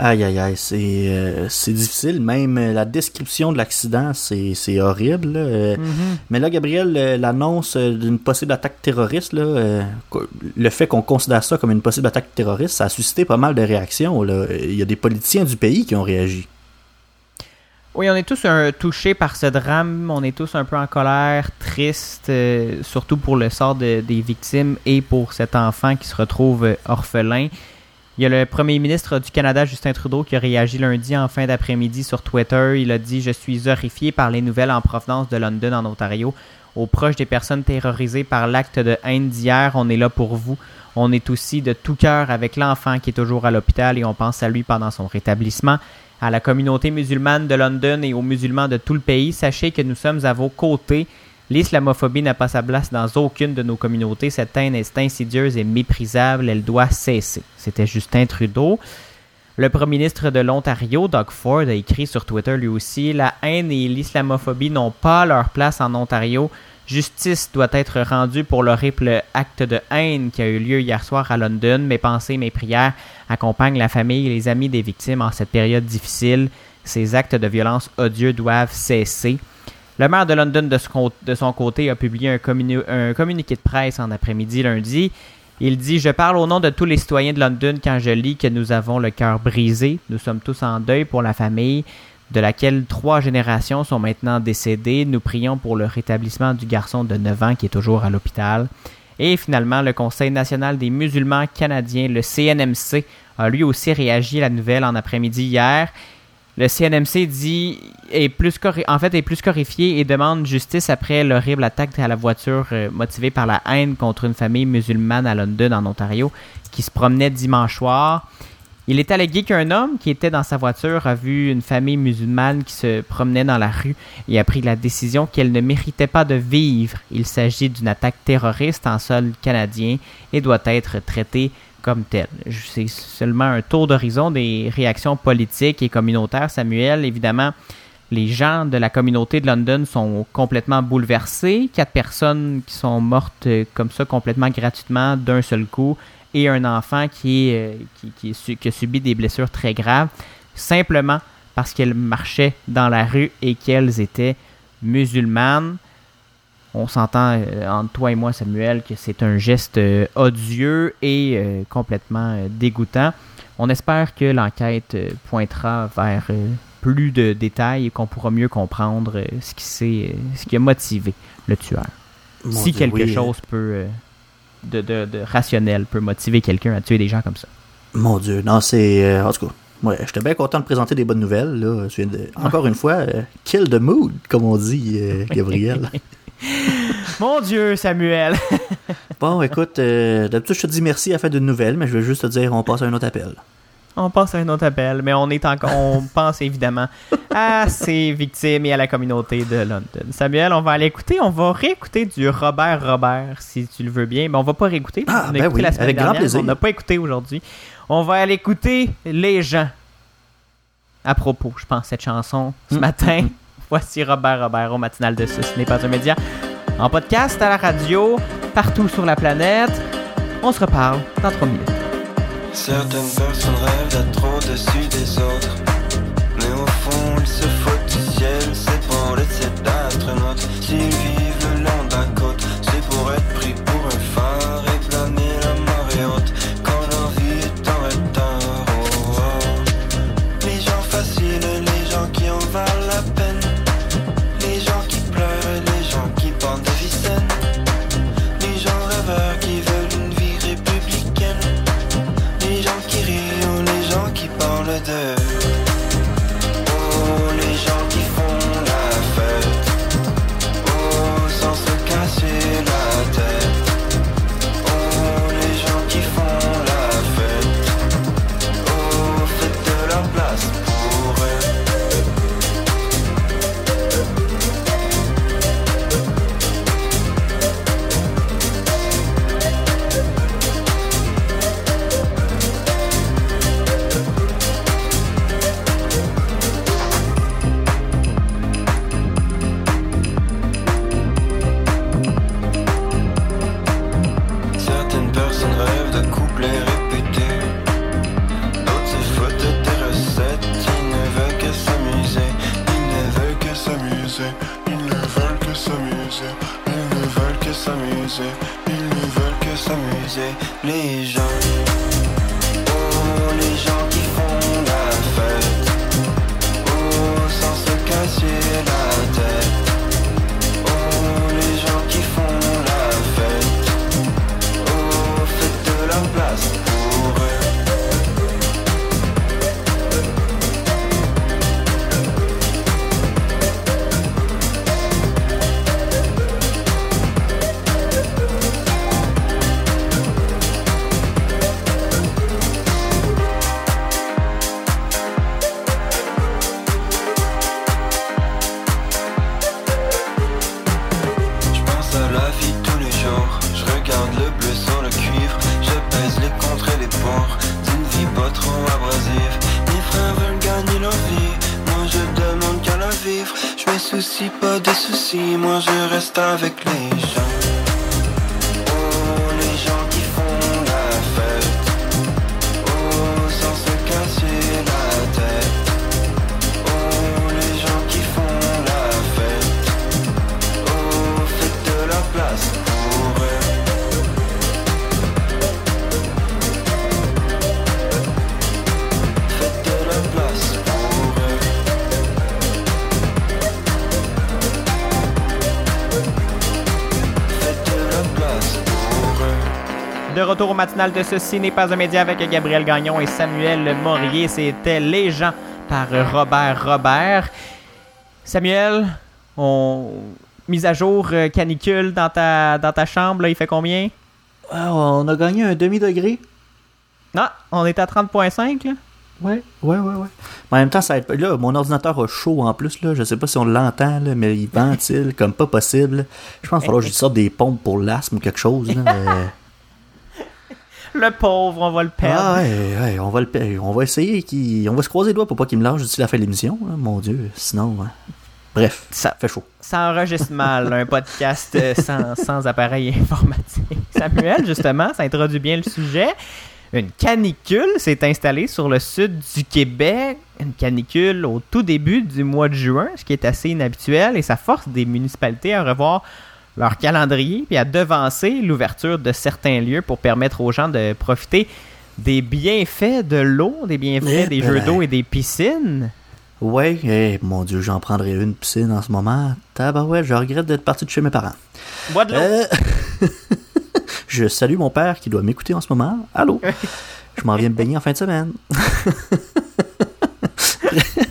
Aïe, aïe, aïe, c'est euh, c'est difficile. Même euh, la description de l'accident, c'est c'est horrible. là. Euh, Mais là, Gabriel, l'annonce d'une possible attaque terroriste, là, le fait qu'on considère ça comme une possible attaque terroriste, ça a suscité pas mal de réactions. Là. Il y a des politiciens du pays qui ont réagi. Oui, on est tous un- touchés par ce drame. On est tous un peu en colère, triste, euh, surtout pour le sort de- des victimes et pour cet enfant qui se retrouve euh, orphelin. Il y a le premier ministre du Canada, Justin Trudeau, qui a réagi lundi en fin d'après-midi sur Twitter. Il a dit Je suis horrifié par les nouvelles en provenance de London, en Ontario. Aux proches des personnes terrorisées par l'acte de haine d'hier, on est là pour vous. On est aussi de tout cœur avec l'enfant qui est toujours à l'hôpital et on pense à lui pendant son rétablissement. À la communauté musulmane de London et aux musulmans de tout le pays, sachez que nous sommes à vos côtés. L'islamophobie n'a pas sa place dans aucune de nos communautés. Cette haine est insidieuse et méprisable. Elle doit cesser. C'était Justin Trudeau. Le premier ministre de l'Ontario, Doug Ford, a écrit sur Twitter lui aussi La haine et l'islamophobie n'ont pas leur place en Ontario. Justice doit être rendue pour l'horrible acte de haine qui a eu lieu hier soir à London. Mes pensées, mes prières accompagnent la famille et les amis des victimes en cette période difficile. Ces actes de violence odieux doivent cesser. Le maire de London, de, son côté, a publié un, un communiqué de presse en après-midi lundi. Il dit Je parle au nom de tous les citoyens de London quand je lis que nous avons le cœur brisé. Nous sommes tous en deuil pour la famille, de laquelle trois générations sont maintenant décédées. Nous prions pour le rétablissement du garçon de 9 ans qui est toujours à l'hôpital. Et finalement, le Conseil national des musulmans canadiens, le CNMC, a lui aussi réagi à la nouvelle en après-midi hier. Le CNMC dit est plus en fait est plus scorifié et demande justice après l'horrible attaque à la voiture euh, motivée par la haine contre une famille musulmane à London en Ontario qui se promenait dimanche soir. Il est allégué qu'un homme qui était dans sa voiture a vu une famille musulmane qui se promenait dans la rue et a pris la décision qu'elle ne méritait pas de vivre. Il s'agit d'une attaque terroriste en sol canadien et doit être traitée comme telle. C'est seulement un tour d'horizon des réactions politiques et communautaires. Samuel, évidemment, les gens de la communauté de London sont complètement bouleversés. Quatre personnes qui sont mortes comme ça complètement gratuitement d'un seul coup et un enfant qui, est, euh, qui, qui, a subi des blessures très graves, simplement parce qu'elles marchaient dans la rue et qu'elles étaient musulmanes. On s'entend euh, entre toi et moi, Samuel, que c'est un geste euh, odieux et complètement dégoûtant. On espère que l'enquête pointera vers plus de détails et qu'on pourra mieux comprendre ce qui, ce qui a motivé le tueur. si quelque chose peut de, de, rationnel peut motiver quelqu'un à tuer des gens comme ça. Mon Dieu, non, c'est. Euh, en tout cas, ouais, j'étais bien content de présenter des bonnes nouvelles. Là. encore une fois, euh, kill the mood, comme on dit, euh, Gabriel. Mon Dieu, Samuel. bon, écoute, d'habitude, je te dis merci à la fin d'une nouvelle, mais je vais juste te dire, on passe à un autre appel on passe à un autre appel, mais on est encore, on pense évidemment à ces victimes et à la communauté de London. Samuel, on va aller écouter, on va réécouter du Robert Robert, si tu le veux bien. Mais on va pas réécouter. Ah, on a ben écouté la semaine avec dernière, grand plaisir. On n'a pas écouté aujourd'hui. On va aller écouter les gens. À propos, je pense, cette chanson ce mm. matin. Voici Robert Robert au matinal de ce, ce n'est pas un média. En podcast, à la radio, partout sur la planète. On se reparle dans trois minutes. Certaines personnes rêvent d'être au-dessus des autres. Mais au fond, ils se foutent du ciel, c'est pour laisser d'astronautes. S'ils qui d'eux. retour au matinal de Ceci n'est pas un média avec Gabriel Gagnon et Samuel Morier. C'était Les gens par Robert Robert. Samuel, on... mise à jour euh, canicule dans ta, dans ta chambre, là, il fait combien? Ah, on a gagné un demi-degré. Non, on est à 30.5 là? Ouais, ouais, ouais, ouais. Mais en même temps, ça aide pas. Là, mon ordinateur a chaud en plus, là. Je sais pas si on l'entend, là, mais il ventile comme pas possible. Je pense qu'il va falloir que je sorte des pompes pour l'asthme ou quelque chose, là. Le pauvre, on va le perdre. Ah ouais, ouais, on va le on va essayer qu'il on va se croiser les doigts pour pas qu'il me lâche d'ici la fin de l'émission, hein, mon dieu, sinon hein. Bref, Ça, fait chaud. ça enregistre mal un podcast euh, sans, sans appareil informatique. Samuel, justement, ça introduit bien le sujet. Une canicule s'est installée sur le sud du Québec. Une canicule au tout début du mois de juin, ce qui est assez inhabituel, et ça force des municipalités à revoir leur calendrier puis à devancer l'ouverture de certains lieux pour permettre aux gens de profiter des bienfaits de l'eau, des bienfaits Eh des ben. jeux d'eau et des piscines. Ouais, eh, mon dieu, j'en prendrais une piscine en ce moment. Tabarouette, je regrette d'être parti de chez mes parents. Bois de l'eau. Euh, je salue mon père qui doit m'écouter en ce moment. Allô? Je m'en viens me baigner en fin de semaine.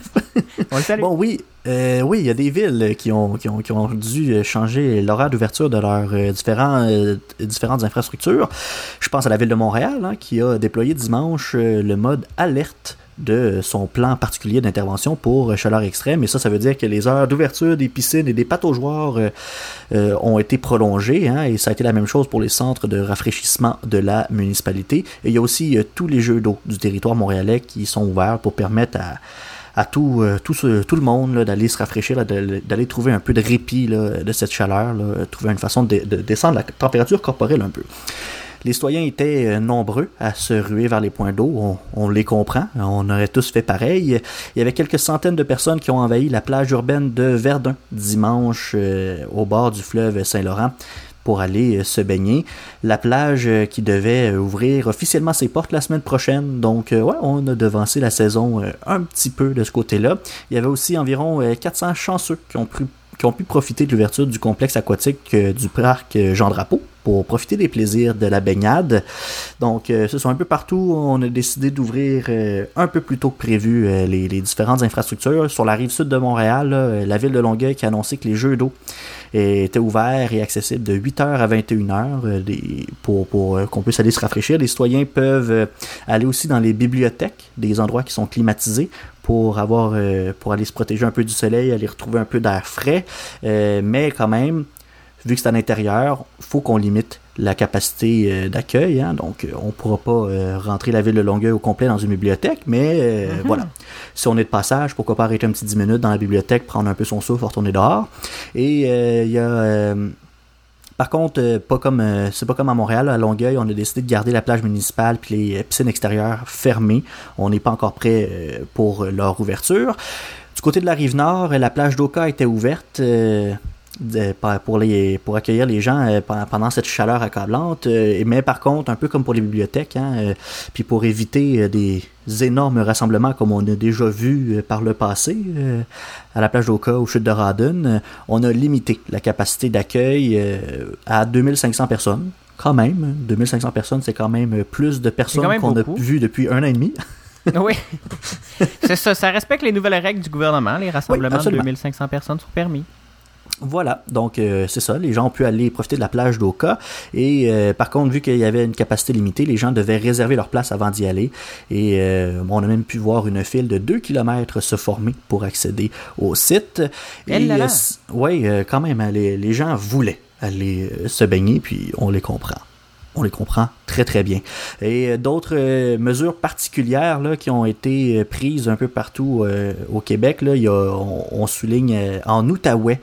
Bon, oui, euh, oui, il y a des villes qui ont, qui ont, dû changer l'horaire d'ouverture de leurs euh, euh, différentes infrastructures. Je pense à la ville de Montréal, hein, qui a déployé dimanche le mode alerte de son plan particulier d'intervention pour chaleur extrême. Et ça, ça veut dire que les heures d'ouverture des piscines et des euh, euh, ont été prolongées. hein, et ça a été la même chose pour les centres de rafraîchissement de la municipalité. Et il y a aussi tous les jeux d'eau du territoire montréalais qui sont ouverts pour permettre à à tout, euh, tout, tout le monde d'aller se rafraîchir, d'aller trouver un peu de répit de cette chaleur, trouver une façon de, de descendre la température corporelle un peu. Les citoyens étaient euh, nombreux à se ruer vers les points d'eau, on, on les comprend, on aurait tous fait pareil. Il y avait quelques centaines de personnes qui ont envahi la plage urbaine de Verdun dimanche euh, au bord du fleuve Saint-Laurent pour aller euh, se baigner. La plage euh, qui devait euh, ouvrir officiellement ses portes la semaine prochaine. Donc, ouais, on a devancé la saison un petit peu de ce côté-là. Il y avait aussi environ euh, 400 chanceux qui ont, pu- profiter de l'ouverture du complexe aquatique du parc Jean-Drapeau pour profiter des plaisirs de la baignade. Donc, euh, ce sont un peu partout. On a décidé d'ouvrir euh, un peu plus tôt que prévu euh, les, différentes infrastructures. Sur la rive sud de Montréal, la ville de Longueuil qui a annoncé que les jeux d'eau étaient ouverts et accessibles de 8h à 21h euh, des- pour, pour qu'on puisse aller se rafraîchir. Les citoyens peuvent aller aussi dans les bibliothèques, des endroits qui sont climatisés pour avoir pour aller se protéger un peu du soleil, aller retrouver un peu d'air frais. Mais quand même, vu que c'est à l'intérieur, faut qu'on limite la capacité euh, d'accueil. hein. donc, euh, on pourra pas euh, rentrer la ville de Longueuil au complet dans une bibliothèque, mais euh, voilà. Si on est de passage, pourquoi pas arrêter un petit 10 minutes dans la bibliothèque, prendre un peu son souffle, retourner dehors. Et euh, il y a... par contre, pas comme c'est pas comme à Montréal, à Longueuil, on a décidé de garder la plage municipale puis les piscines extérieures fermées. On n'est pas encore prêt pour leur ouverture. Du côté de la rive nord, la plage d'Oka était ouverte pour, les, pour accueillir les gens euh, pe- pendant cette chaleur accablante. euh, mais par contre, un peu comme pour les bibliothèques, hein, euh, puis pour éviter des énormes rassemblements comme on a déjà vu par le passé à la plage d'Oka ou chute de Radun, on a limité la capacité d'accueil à 2500 personnes. Quand même, 2500 personnes, c'est quand même plus de personnes qu'on a vues depuis un an et demi. Oui. c'est ça, ça respecte les nouvelles règles du gouvernement. Les rassemblements de absolument. 2500 personnes sont permis. Voilà, donc euh, c'est ça, les gens ont pu aller profiter de la plage d'Oka et euh, par contre vu qu'il y avait une capacité limitée, les gens devaient réserver leur place avant d'y aller et euh, on a même pu voir une file de 2 km se former pour accéder au site. Là là. oui, quand même, les, les gens voulaient aller euh, se baigner puis on les comprend. On les comprend très très bien. Et euh, d'autres euh, mesures particulières là, qui ont été euh, prises un peu partout euh, au Québec, là, il y a, on, on souligne euh, en Outaouais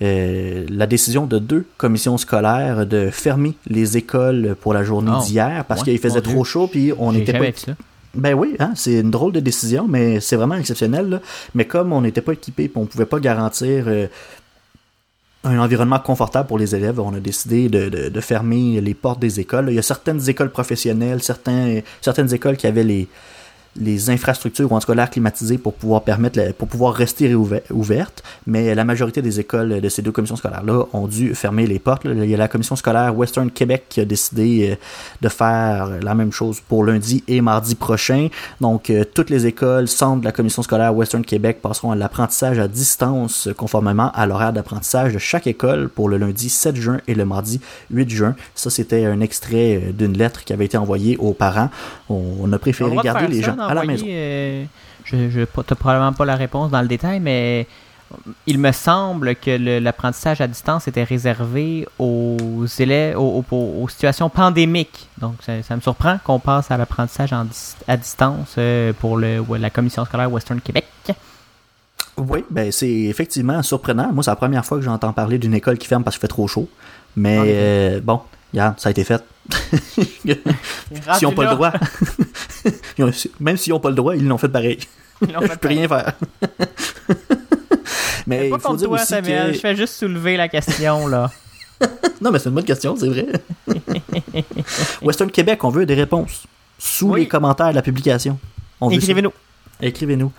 la décision de deux commissions scolaires de fermer les écoles pour la journée Oh, d'hier parce ouais, qu'il faisait Dieu. trop chaud puis on n'était pas ça. ben oui, hein, c'est une drôle de décision, mais c'est vraiment exceptionnel. là. Mais comme on n'était pas équipé on pouvait pas garantir un environnement confortable pour les élèves, on a décidé de, fermer les portes des écoles. Il y a certaines écoles professionnelles, certaines écoles qui avaient les les infrastructures, ou en tout cas l'air climatisé pour pouvoir permettre, la- pour pouvoir rester ouvertes. Mais la majorité des écoles de ces deux commissions scolaires-là ont dû fermer les portes. Il y a la commission scolaire Western Québec qui a décidé euh, de faire la même chose pour lundi et mardi prochain. Donc, euh, toutes les écoles centres de la commission scolaire Western Québec passeront à l'apprentissage à distance conformément à l'horaire d'apprentissage de chaque école pour le lundi 7 juin et le mardi 8 juin. Ça, c'était un extrait euh, d'une lettre qui avait été envoyée aux parents. On, a préféré garder les gens à la maison. euh, je n'ai probablement pas la réponse dans le détail, mais il me semble que l'apprentissage à distance était réservé aux élèves, aux, aux- aux situations pandémiques. Donc, ça, ça me surprend qu'on passe à l'apprentissage à distance euh, pour le, la commission scolaire Western Québec. Oui, ben c'est effectivement surprenant. Moi, c'est la première fois que j'entends parler d'une école qui ferme parce qu'il fait trop chaud. Mais euh, bon, regarde, ça a été fait. S'ils n'ont pas le droit. Ils ont- Même s'ils n'ont pas le droit, ils l'ont fait pareil. Je peux rien faire. mais pas il faut dire toi, aussi Samuel. que... Je fais juste soulever la question, là. Non, mais c'est une bonne question, c'est vrai. Western Québec, on veut des réponses. Sous Oui. les commentaires de la publication. Écrivez-nous. Écrivez-nous.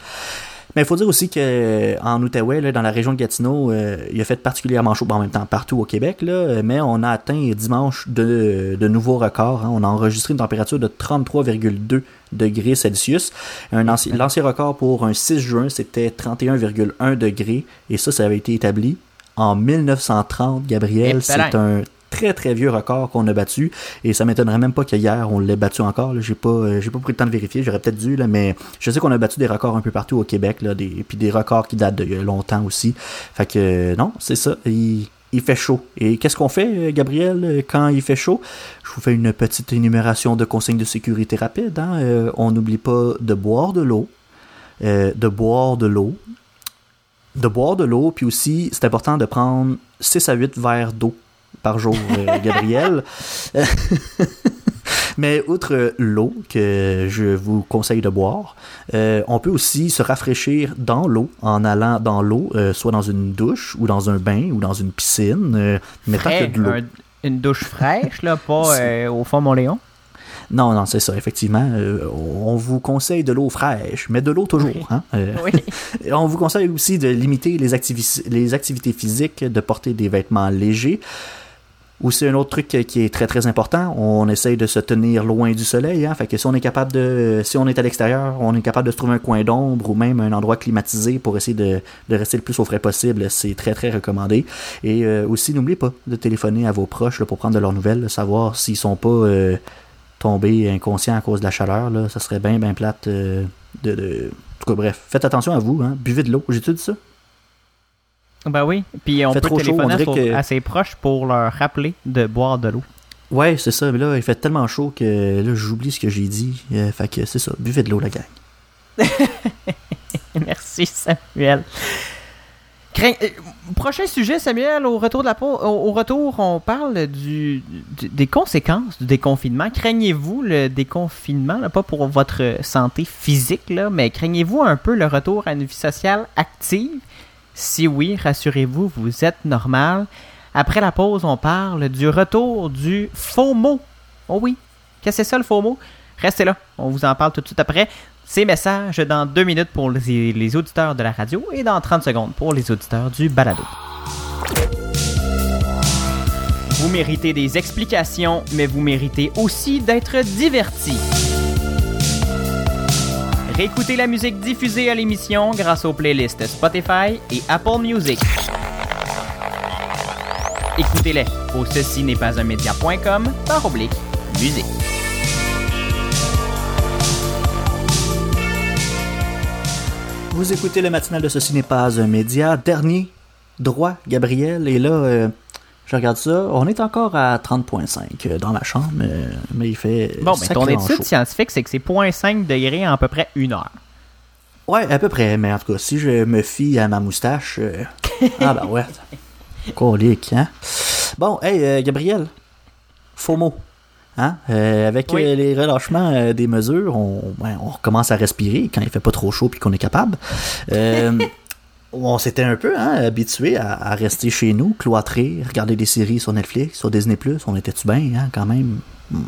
Mais il faut dire aussi que euh, en Outaouais, là, dans la région de Gatineau, euh, il a fait particulièrement chaud, bon, en même temps partout au Québec, là, mais on a atteint dimanche de, de nouveaux records. hein. On a enregistré une température de 33,2 degrés Celsius. Un ancien- L'ancien record pour un 6 juin, c'était 31,1 degrés, et ça, ça avait été établi en 1930, Gabriel. C'est un très très vieux record qu'on a battu. Et ça m'étonnerait même pas qu'hier on l'ait battu encore j'ai pas euh, j'ai pas pris le temps de vérifier. J'aurais peut-être dû là mais je sais qu'on a battu des records un peu partout au Québec là des puis des records qui datent de longtemps aussi. Fait que euh, non c'est ça. Il, fait chaud. Et qu'est-ce qu'on fait euh, Gabriel quand il fait chaud? Je vous fais une petite énumération de consignes de sécurité rapide hein. On n'oublie pas de boire de l'eau de boire de l'eau de boire de l'eau, puis aussi, c'est important de prendre 6 à 8 verres d'eau par jour, euh, Gabriel. Mais outre l'eau que je vous conseille de boire, euh, on peut aussi se rafraîchir dans l'eau en allant dans l'eau, euh, soit dans une douche ou dans un bain ou dans une piscine, euh, mais tant que Frais, de l'eau. un- une douche fraîche, là, pas au fond Mont-Léon? Non, non, c'est ça, effectivement. euh, on vous conseille de l'eau fraîche, mais de l'eau toujours. Hein? Euh, Oui. Et On vous conseille aussi de limiter les, activi- les activités physiques, de porter des vêtements légers. Aussi, un autre truc qui est très très important, on essaye de se tenir loin du soleil. Hein? Fait que si on est capable de, si on est à l'extérieur, on est capable de se trouver un coin d'ombre ou même un endroit climatisé pour essayer de, rester le plus au frais possible. C'est très très recommandé. Et euh, aussi, n'oubliez pas de téléphoner à vos proches pour prendre de leurs nouvelles, savoir s'ils sont pas euh, tombés inconscients à cause de la chaleur. Ça serait bien bien plate euh, de. En tout cas, bref, faites attention à vous. Hein? Buvez de l'eau. J'ai-tu dit ça? Ben oui. Puis on Fait peut trop chaud, téléphoner on à, dirait son- que- à ses proches pour leur rappeler de boire de l'eau. Ouais, c'est ça. Mais là, il fait tellement chaud que là, j'oublie ce que j'ai dit. Euh, fait que c'est ça. Buvez de l'eau, la gang. Merci, Samuel. Crain- euh, Prochain sujet, Samuel, au retour de la pau- au, au retour, on parle du, du- des conséquences du déconfinement. Craignez-vous le déconfinement, là, pas pour votre santé physique, là, mais craignez-vous un peu le retour à une vie sociale active? Si oui, rassurez-vous, vous êtes normal. Après la pause, on parle du retour du faux mot. Oh oui, qu'est-ce que c'est ça le faux mot? Restez là, on vous en parle tout de suite après. Ces messages dans deux minutes pour les, les auditeurs de la radio et dans 30 secondes pour les auditeurs du balado. Vous méritez des explications, mais vous méritez aussi d'être divertis. Réécoutez la musique diffusée à l'émission grâce aux playlists Spotify et Apple Music. Écoutez-les au ceci n'est pas un média.com par oblique musique. Vous écoutez le matinal de Ceci n'est pas un média. Dernier droit, Gabriel. Et là, euh, je regarde ça. On est encore à 30.5 dans la chambre, euh, mais il fait. Bon, mais ton étude chaud. scientifique, c'est que c'est 0.5 degrés en à peu près une heure. Ouais, à peu près. Mais en tout cas, si je me fie à ma moustache. euh, ah, bah ouais. Colique, hein. Bon, hey, euh, Gabriel. Faux mot. Hein? Euh, avec Oui. les relâchements des mesures, on, ouais, on recommence à respirer quand il fait pas trop chaud puis qu'on est capable. Euh, on s'était un peu hein, habitué à, à rester chez nous, cloîtrés, regarder des séries sur Netflix, sur Disney+. On était-tu bien, hein, quand même? Hmm,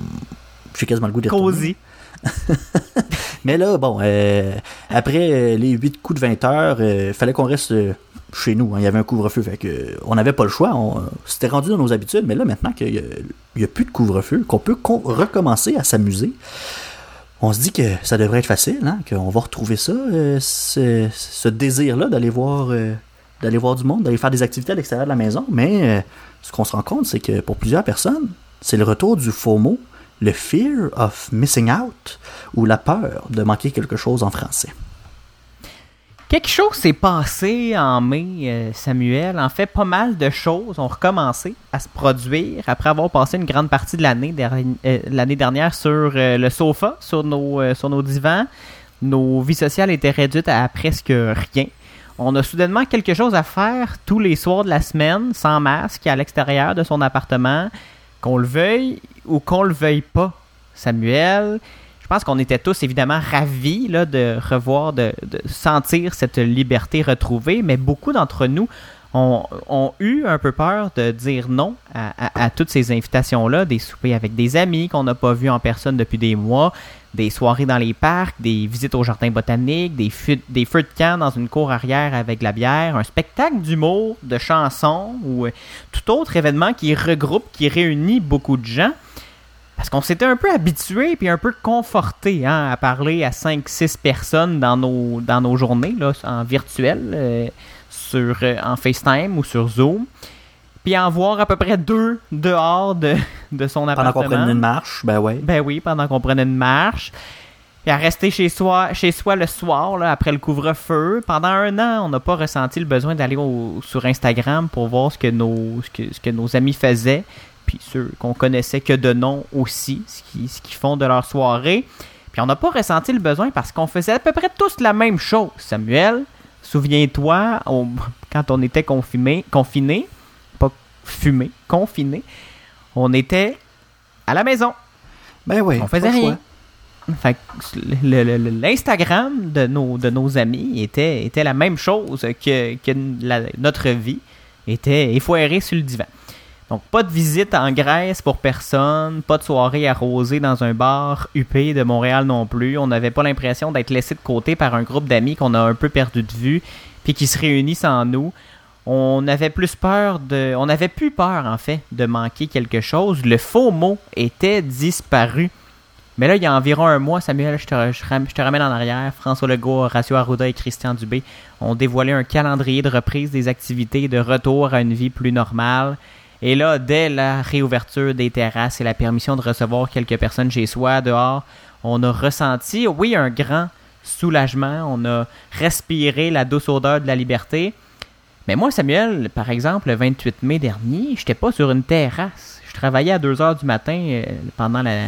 J'ai quasiment le goût retourner. Cosy. Mais là, bon, euh, après euh, les 8 coups de 20 heures, il fallait qu'on reste euh, chez nous. hein. Il y avait un couvre-feu, fait que euh, on n'avait pas le choix. On C'était rendu dans nos habitudes, mais là, maintenant qu'il n'y a, plus de couvre-feu, qu'on peut recommencer à s'amuser, on se dit que ça devrait être facile, hein, qu'on va retrouver ça, euh, ce, désir-là d'aller voir, euh, d'aller voir du monde, d'aller faire des activités à l'extérieur de la maison. Mais euh, ce qu'on se rend compte, c'est que pour plusieurs personnes, c'est le retour du FOMO, le fear of missing out, ou la peur de manquer quelque chose en français. Quelque chose s'est passé en mai, euh, Samuel. En fait, pas mal de choses ont recommencé à se produire après avoir passé une grande partie de l'année euh, dernière sur euh, le sofa, sur nos, divans. Nos vies sociales étaient réduites à presque rien. On a soudainement quelque chose à faire tous les soirs de la semaine, sans masque, à l'extérieur de son appartement, qu'on le veuille ou qu'on le veuille pas. Samuel, pense qu'on était tous évidemment ravis là, de revoir, de, sentir cette liberté retrouvée, mais beaucoup d'entre nous ont, eu un peu peur de dire non à, toutes ces invitations-là, des soupers avec des amis qu'on n'a pas vus en personne depuis des mois, des soirées dans les parcs, des visites au jardin botanique, des, feux- des de camp dans une cour arrière avec la bière, un spectacle d'humour, de chansons ou euh, tout autre événement qui regroupe, qui réunit beaucoup de gens. Parce qu'on s'était un peu habitué puis un peu conforté hein, à parler à 5-6 personnes dans nos, dans nos journées, là, en virtuel, euh, sur, euh, en FaceTime ou sur Zoom. Puis en voir à peu près deux dehors de, de son Pendant appartement. qu'on prenait une marche, ben ouais. Ben oui, pendant qu'on prenait une marche. Puis à rester chez soi, chez soi le soir, là, après le couvre-feu. Pendant un an, on n'a pas ressenti le besoin d'aller sur Instagram pour voir ce que nos, ce que, ce que nos amis faisaient. Puis ceux qu'on connaissait que de nom aussi, ce qu'ils font de leur soirée. Puis on n'a pas ressenti le besoin parce qu'on faisait à peu près tous la même chose. Samuel, souviens-toi, on- quand on était confiné, confiné, pas fumé, confiné, on était à la maison. Ben ouais. On faisait rien. Fait l'Instagram de nos, de nos amis était, était la même chose que, que la- notre vie était effoirée sur le divan. Donc, pas de visite en Grèce pour personne, pas de soirée arrosée dans un bar huppé de Montréal non plus. On n'avait pas l'impression d'être laissé de côté par un groupe d'amis qu'on a un peu perdu de vue, puis qui se réunit sans nous. On avait plus peur de. On avait plus peur, en fait, de manquer quelque chose. Le faux mot était disparu. Mais là, il y a environ un mois, Samuel, je te, ramène en arrière. François Legault, Horacio Arruda et Christian Dubé ont dévoilé un calendrier de reprise des activités de retour à une vie plus normale. Et là, dès la réouverture des terrasses et la permission de recevoir quelques personnes chez soi, dehors, on a ressenti, oui, un grand soulagement. On a respiré la douce odeur de la liberté. Mais moi, Samuel, par exemple, le 28 mai dernier, j'étais pas sur une terrasse. Je travaillais à 2 heures du matin euh, pendant la,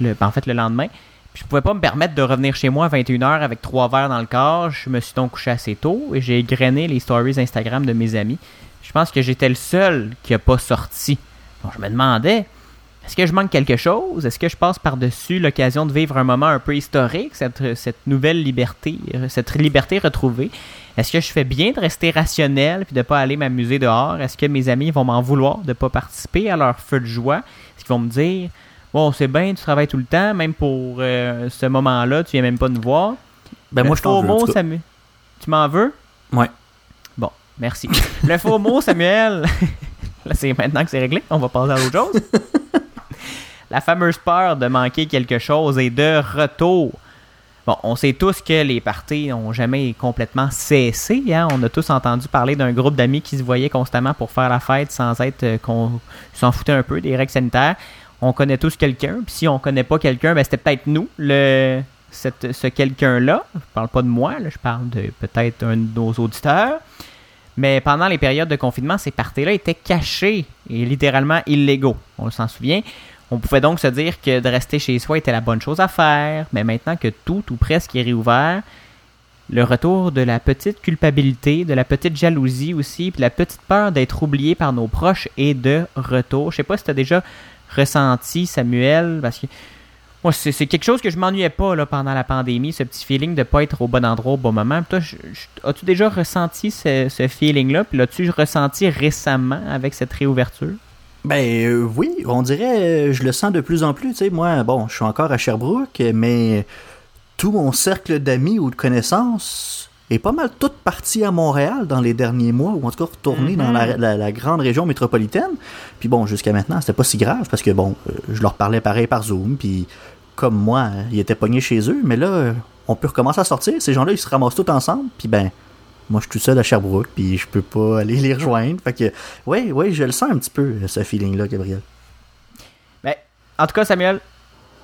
le, en fait, le lendemain. Puis je pouvais pas me permettre de revenir chez moi à 21h avec trois verres dans le corps. Je me suis donc couché assez tôt et j'ai grainé les stories Instagram de mes amis. Je pense que j'étais le seul qui a pas sorti. Je me demandais, est-ce que je manque quelque chose? Est-ce que je passe par-dessus l'occasion de vivre un moment un peu historique, cette, cette nouvelle liberté, cette liberté retrouvée? Est-ce que je fais bien de rester rationnel puis de pas aller m'amuser dehors? Est-ce que mes amis vont m'en vouloir de pas participer à leur feu de joie? Est-ce qu'ils vont me dire, bon, c'est bien, tu travailles tout le temps, même pour euh, ce moment-là, tu viens même pas nous voir? Ben moi, je t'en veux. en. Tu m'en veux? Ouais. Merci. Le faux mot, Samuel. Là, c'est maintenant que c'est réglé. On va passer à autre chose. La fameuse peur de manquer quelque chose est de retour. Bon, on sait tous que les parties n'ont jamais complètement cessé. Hein? On a tous entendu parler d'un groupe d'amis qui se voyaient constamment pour faire la fête sans être euh, qu'on s'en foutait un peu des règles sanitaires. On connaît tous quelqu'un. Puis si on connaît pas quelqu'un, ben c'était peut-être nous, le, cette- ce quelqu'un-là. Je parle pas de moi, là, je parle de peut-être un de nos auditeurs. Mais pendant les périodes de confinement, ces parties-là étaient cachés et littéralement illégaux. On s'en souvient. On pouvait donc se dire que de rester chez soi était la bonne chose à faire, mais maintenant que tout ou presque est réouvert, le retour de la petite culpabilité, de la petite jalousie aussi, puis la petite peur d'être oublié par nos proches est de retour. Je sais pas si tu as déjà ressenti, Samuel, parce que moi, c'est c'est quelque chose que je m'ennuyais pas là, pendant la pandémie, ce petit feeling de pas être au bon endroit au bon moment. As-tu déjà ressenti ce, ce feeling-là? Puis l'as-tu ressenti récemment avec cette réouverture? Ben euh, oui, on dirait, euh, je le sens de plus en plus. Tu sais, moi, bon, je suis encore à Sherbrooke, mais tout mon cercle d'amis ou de connaissances est pas mal toute partie à Montréal dans les derniers mois, ou en tout cas retourné dans la, la- la grande région métropolitaine. Puis bon, jusqu'à maintenant, c'était pas si grave parce que bon, euh, je leur parlais pareil par Zoom, puis comme moi, ils étaient pognés chez eux, mais là, on peut recommencer à sortir. Ces gens-là, ils se ramassent tous ensemble, puis ben, moi, je suis tout seul à Sherbrooke, puis je peux pas aller les rejoindre. Fait que, ouais, ouais, je le sens un petit peu, ce feeling-là, Gabriel. Ben, en tout cas, Samuel,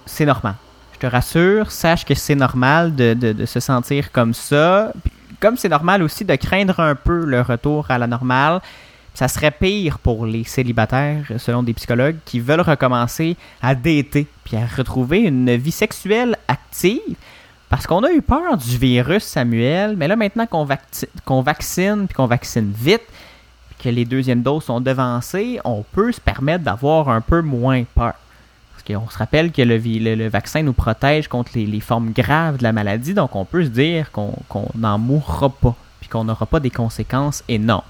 c'est normal. Je te rassure, sache que c'est normal de, de- de se sentir comme ça. Puis, Comme c'est normal aussi de craindre un peu le retour à la normale, ça serait pire pour les célibataires, selon des psychologues, qui veulent recommencer à dater puis à retrouver une vie sexuelle active. Parce qu'on a eu peur du virus, Samuel, mais là, maintenant qu'on qu'on vaccine puis qu'on vaccine vite, que les deuxièmes doses sont devancées, on peut se permettre d'avoir un peu moins peur. Parce qu'on se rappelle que le, le- le vaccin nous protège contre les, formes graves de la maladie, donc on peut se dire qu'on qu'on n'en mourra pas, puis qu'on n'aura pas des conséquences énormes.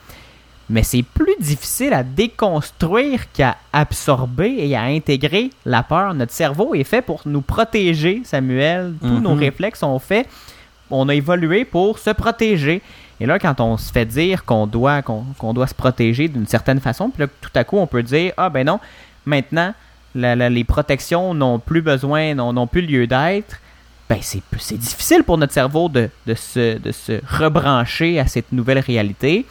Mais c'est plus difficile à déconstruire qu'à absorber et à intégrer la peur. Notre cerveau est fait pour nous protéger, Samuel. Tous nos Mhm. réflexes sont faits. On a évolué pour se protéger. Et là, quand on se fait dire qu'on doit, qu'on doit se protéger d'une certaine façon, puis là, tout à coup, on peut dire Ah ben non, maintenant, la- la- les protections n'ont plus besoin, n'ont n'ont plus lieu d'être. Ben, c'est c'est difficile pour notre cerveau de, de se, de se rebrancher à cette nouvelle réalité.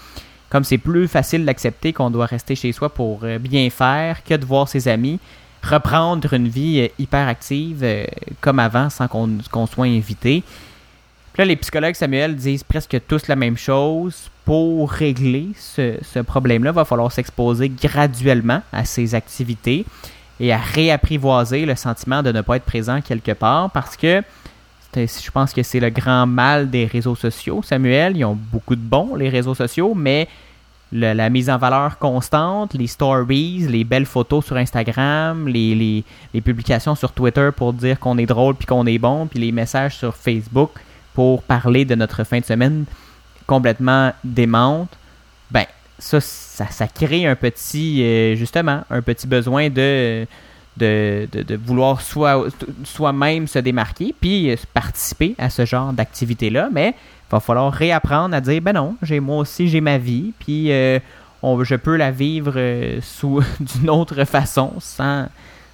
Comme c'est plus facile d'accepter qu'on doit rester chez soi pour euh, bien faire que de voir ses amis reprendre une vie euh, hyper active euh, comme avant sans qu'on qu'on soit invité. Là, les psychologues, Samuel, disent presque tous la même chose. Pour régler ce, ce problème-là, il va falloir s'exposer graduellement à ces activités et à réapprivoiser le sentiment de ne pas être présent quelque part parce que je pense que c'est le grand mal des réseaux sociaux, Samuel. Ils ont beaucoup de bons, les réseaux sociaux, mais la mise en valeur constante, les stories, les belles photos sur Instagram, les, publications sur Twitter pour dire qu'on est drôle puis qu'on est bon, puis les messages sur Facebook pour parler de notre fin de semaine complètement démente, ben ça, ça, ça crée un petit, euh, justement, un petit besoin de, de, de, vouloir soi, soi-même se démarquer, puis participer à ce genre d'activité-là, mais il va falloir réapprendre à dire, ben non, j'ai moi aussi, j'ai ma vie, puis euh, on, je peux la vivre euh, sous d'une autre façon, sans,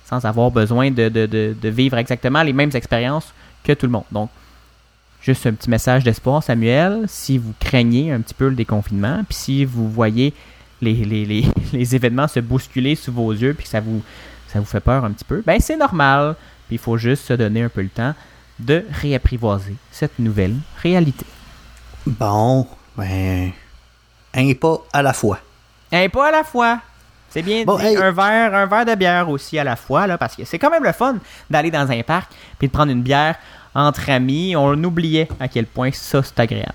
sans avoir besoin de, de vivre exactement les mêmes expériences que tout le monde. Donc, Juste un petit message d'espoir, Samuel. Si vous craignez un petit peu le déconfinement, puis si vous voyez les, les, les, les événements se bousculer sous vos yeux, puis que ça vous, ça vous fait peur un petit peu, ben c'est normal. Puis il faut juste se donner un peu le temps de réapprivoiser cette nouvelle réalité. Bon, ben, un pas à la fois. Un pas à la fois. C'est bien Bon, dit. hey. Un verre, un verre de bière aussi à la fois, là, parce que c'est quand même le fun d'aller dans un parc puis de prendre une bière entre amis. On oubliait à quel point ça c'est agréable.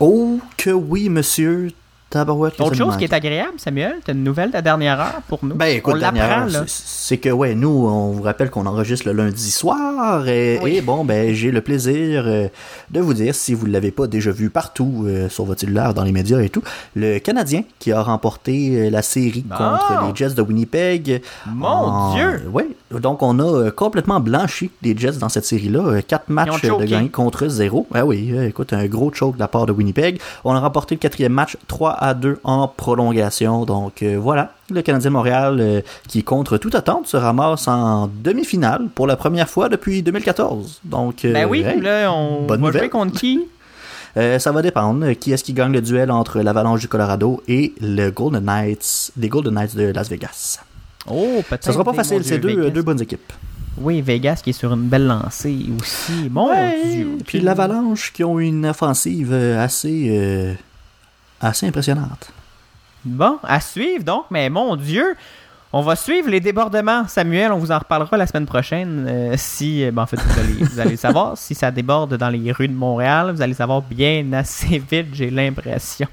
Oh, que oui, monsieur. Tabarouette. Autre chose qui est agréable, Samuel, t'as une nouvelle de la dernière heure pour nous. Ben écoute, on l'apprend c'est- que ouais, nous, on vous rappelle qu'on enregistre le lundi soir et, Oui. et bon, ben j'ai le plaisir euh, de vous dire, si vous ne l'avez pas déjà vu partout euh, sur votre cellulaire, dans les médias et tout, le Canadien qui a remporté euh, la série contre les Jets de Winnipeg. Mon En- Dieu! Oui, donc on a complètement blanchi les Jets dans cette série-là. Quatre matchs de gagnés contre zéro. Ah oui, euh, écoute, un gros choke de la part de Winnipeg. On a remporté le quatrième match 3 à 2 en prolongation. Donc euh, voilà, le Canadien Montréal, euh, qui contre toute attente, se ramasse en demi-finale pour la première fois depuis 2014. Donc, euh, Ben oui, hey, là, on bonne va nouvelle. jouer contre qui? ça va dépendre. Qui est-ce qui gagne le duel entre l'Avalanche du Colorado et le Golden Knights, les Golden Knights de Las Vegas? Oh, peut-être. Ça sera pas facile, c'est deux, bonnes équipes. Oui, Vegas qui est sur une belle lancée aussi. Mon Ouais, Dieu. Puis l'Avalanche qui ont une offensive assez, euh, assez impressionnante. Bon, à suivre donc, mais mon Dieu, on va suivre les débordements. Samuel, on vous en reparlera la semaine prochaine. euh, si, euh, ben, en fait, vous allez, savoir. Si ça déborde dans les rues de Montréal, vous allez le savoir bien assez vite, j'ai l'impression.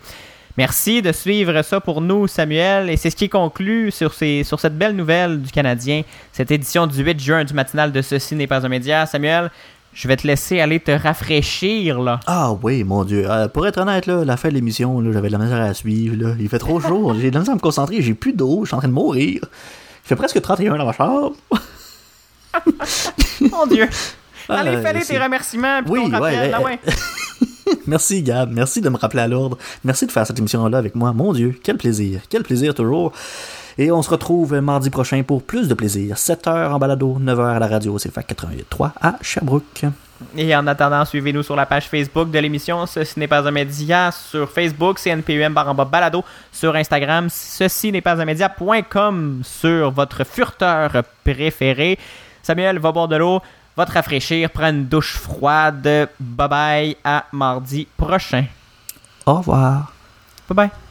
Merci de suivre ça pour nous, Samuel. Et c'est ce qui conclut sur, ces, sur cette belle nouvelle du Canadien, cette édition du 8 juin du matinal de Ceci n'est pas un média. Samuel, je vais te laisser aller te rafraîchir, là. Ah oui, mon Dieu. Euh, pour être honnête, là, la fin de l'émission, là, j'avais de la misère à suivre. Là. Il fait trop chaud. j'ai de la misère à me concentrer. J'ai plus d'eau. Je suis en train de mourir. Il fait presque 31 dans ma chambre. Mon Dieu. Ah, Allez, fallait c'est- tes remerciements. puis Oui, ton rappel, ouais, là, ouais. ouais. Merci Gab, merci de me rappeler à l'ordre. Merci de faire cette émission-là avec moi. Mon Dieu, quel plaisir, quel plaisir toujours. Et on se retrouve mardi prochain pour plus de plaisir. 7h en balado, 9h à la radio, c'est FAC 88.3 à Sherbrooke. Et en attendant, suivez-nous sur la page Facebook de l'émission Ceci n'est pas un média sur Facebook, CNPUM bas balado sur Instagram, ceci n'est pas un média.com sur votre furteur préféré. Samuel va boire de l'eau, va te rafraîchir, prends une douche froide. Bye bye, à mardi prochain. Au revoir. Bye bye.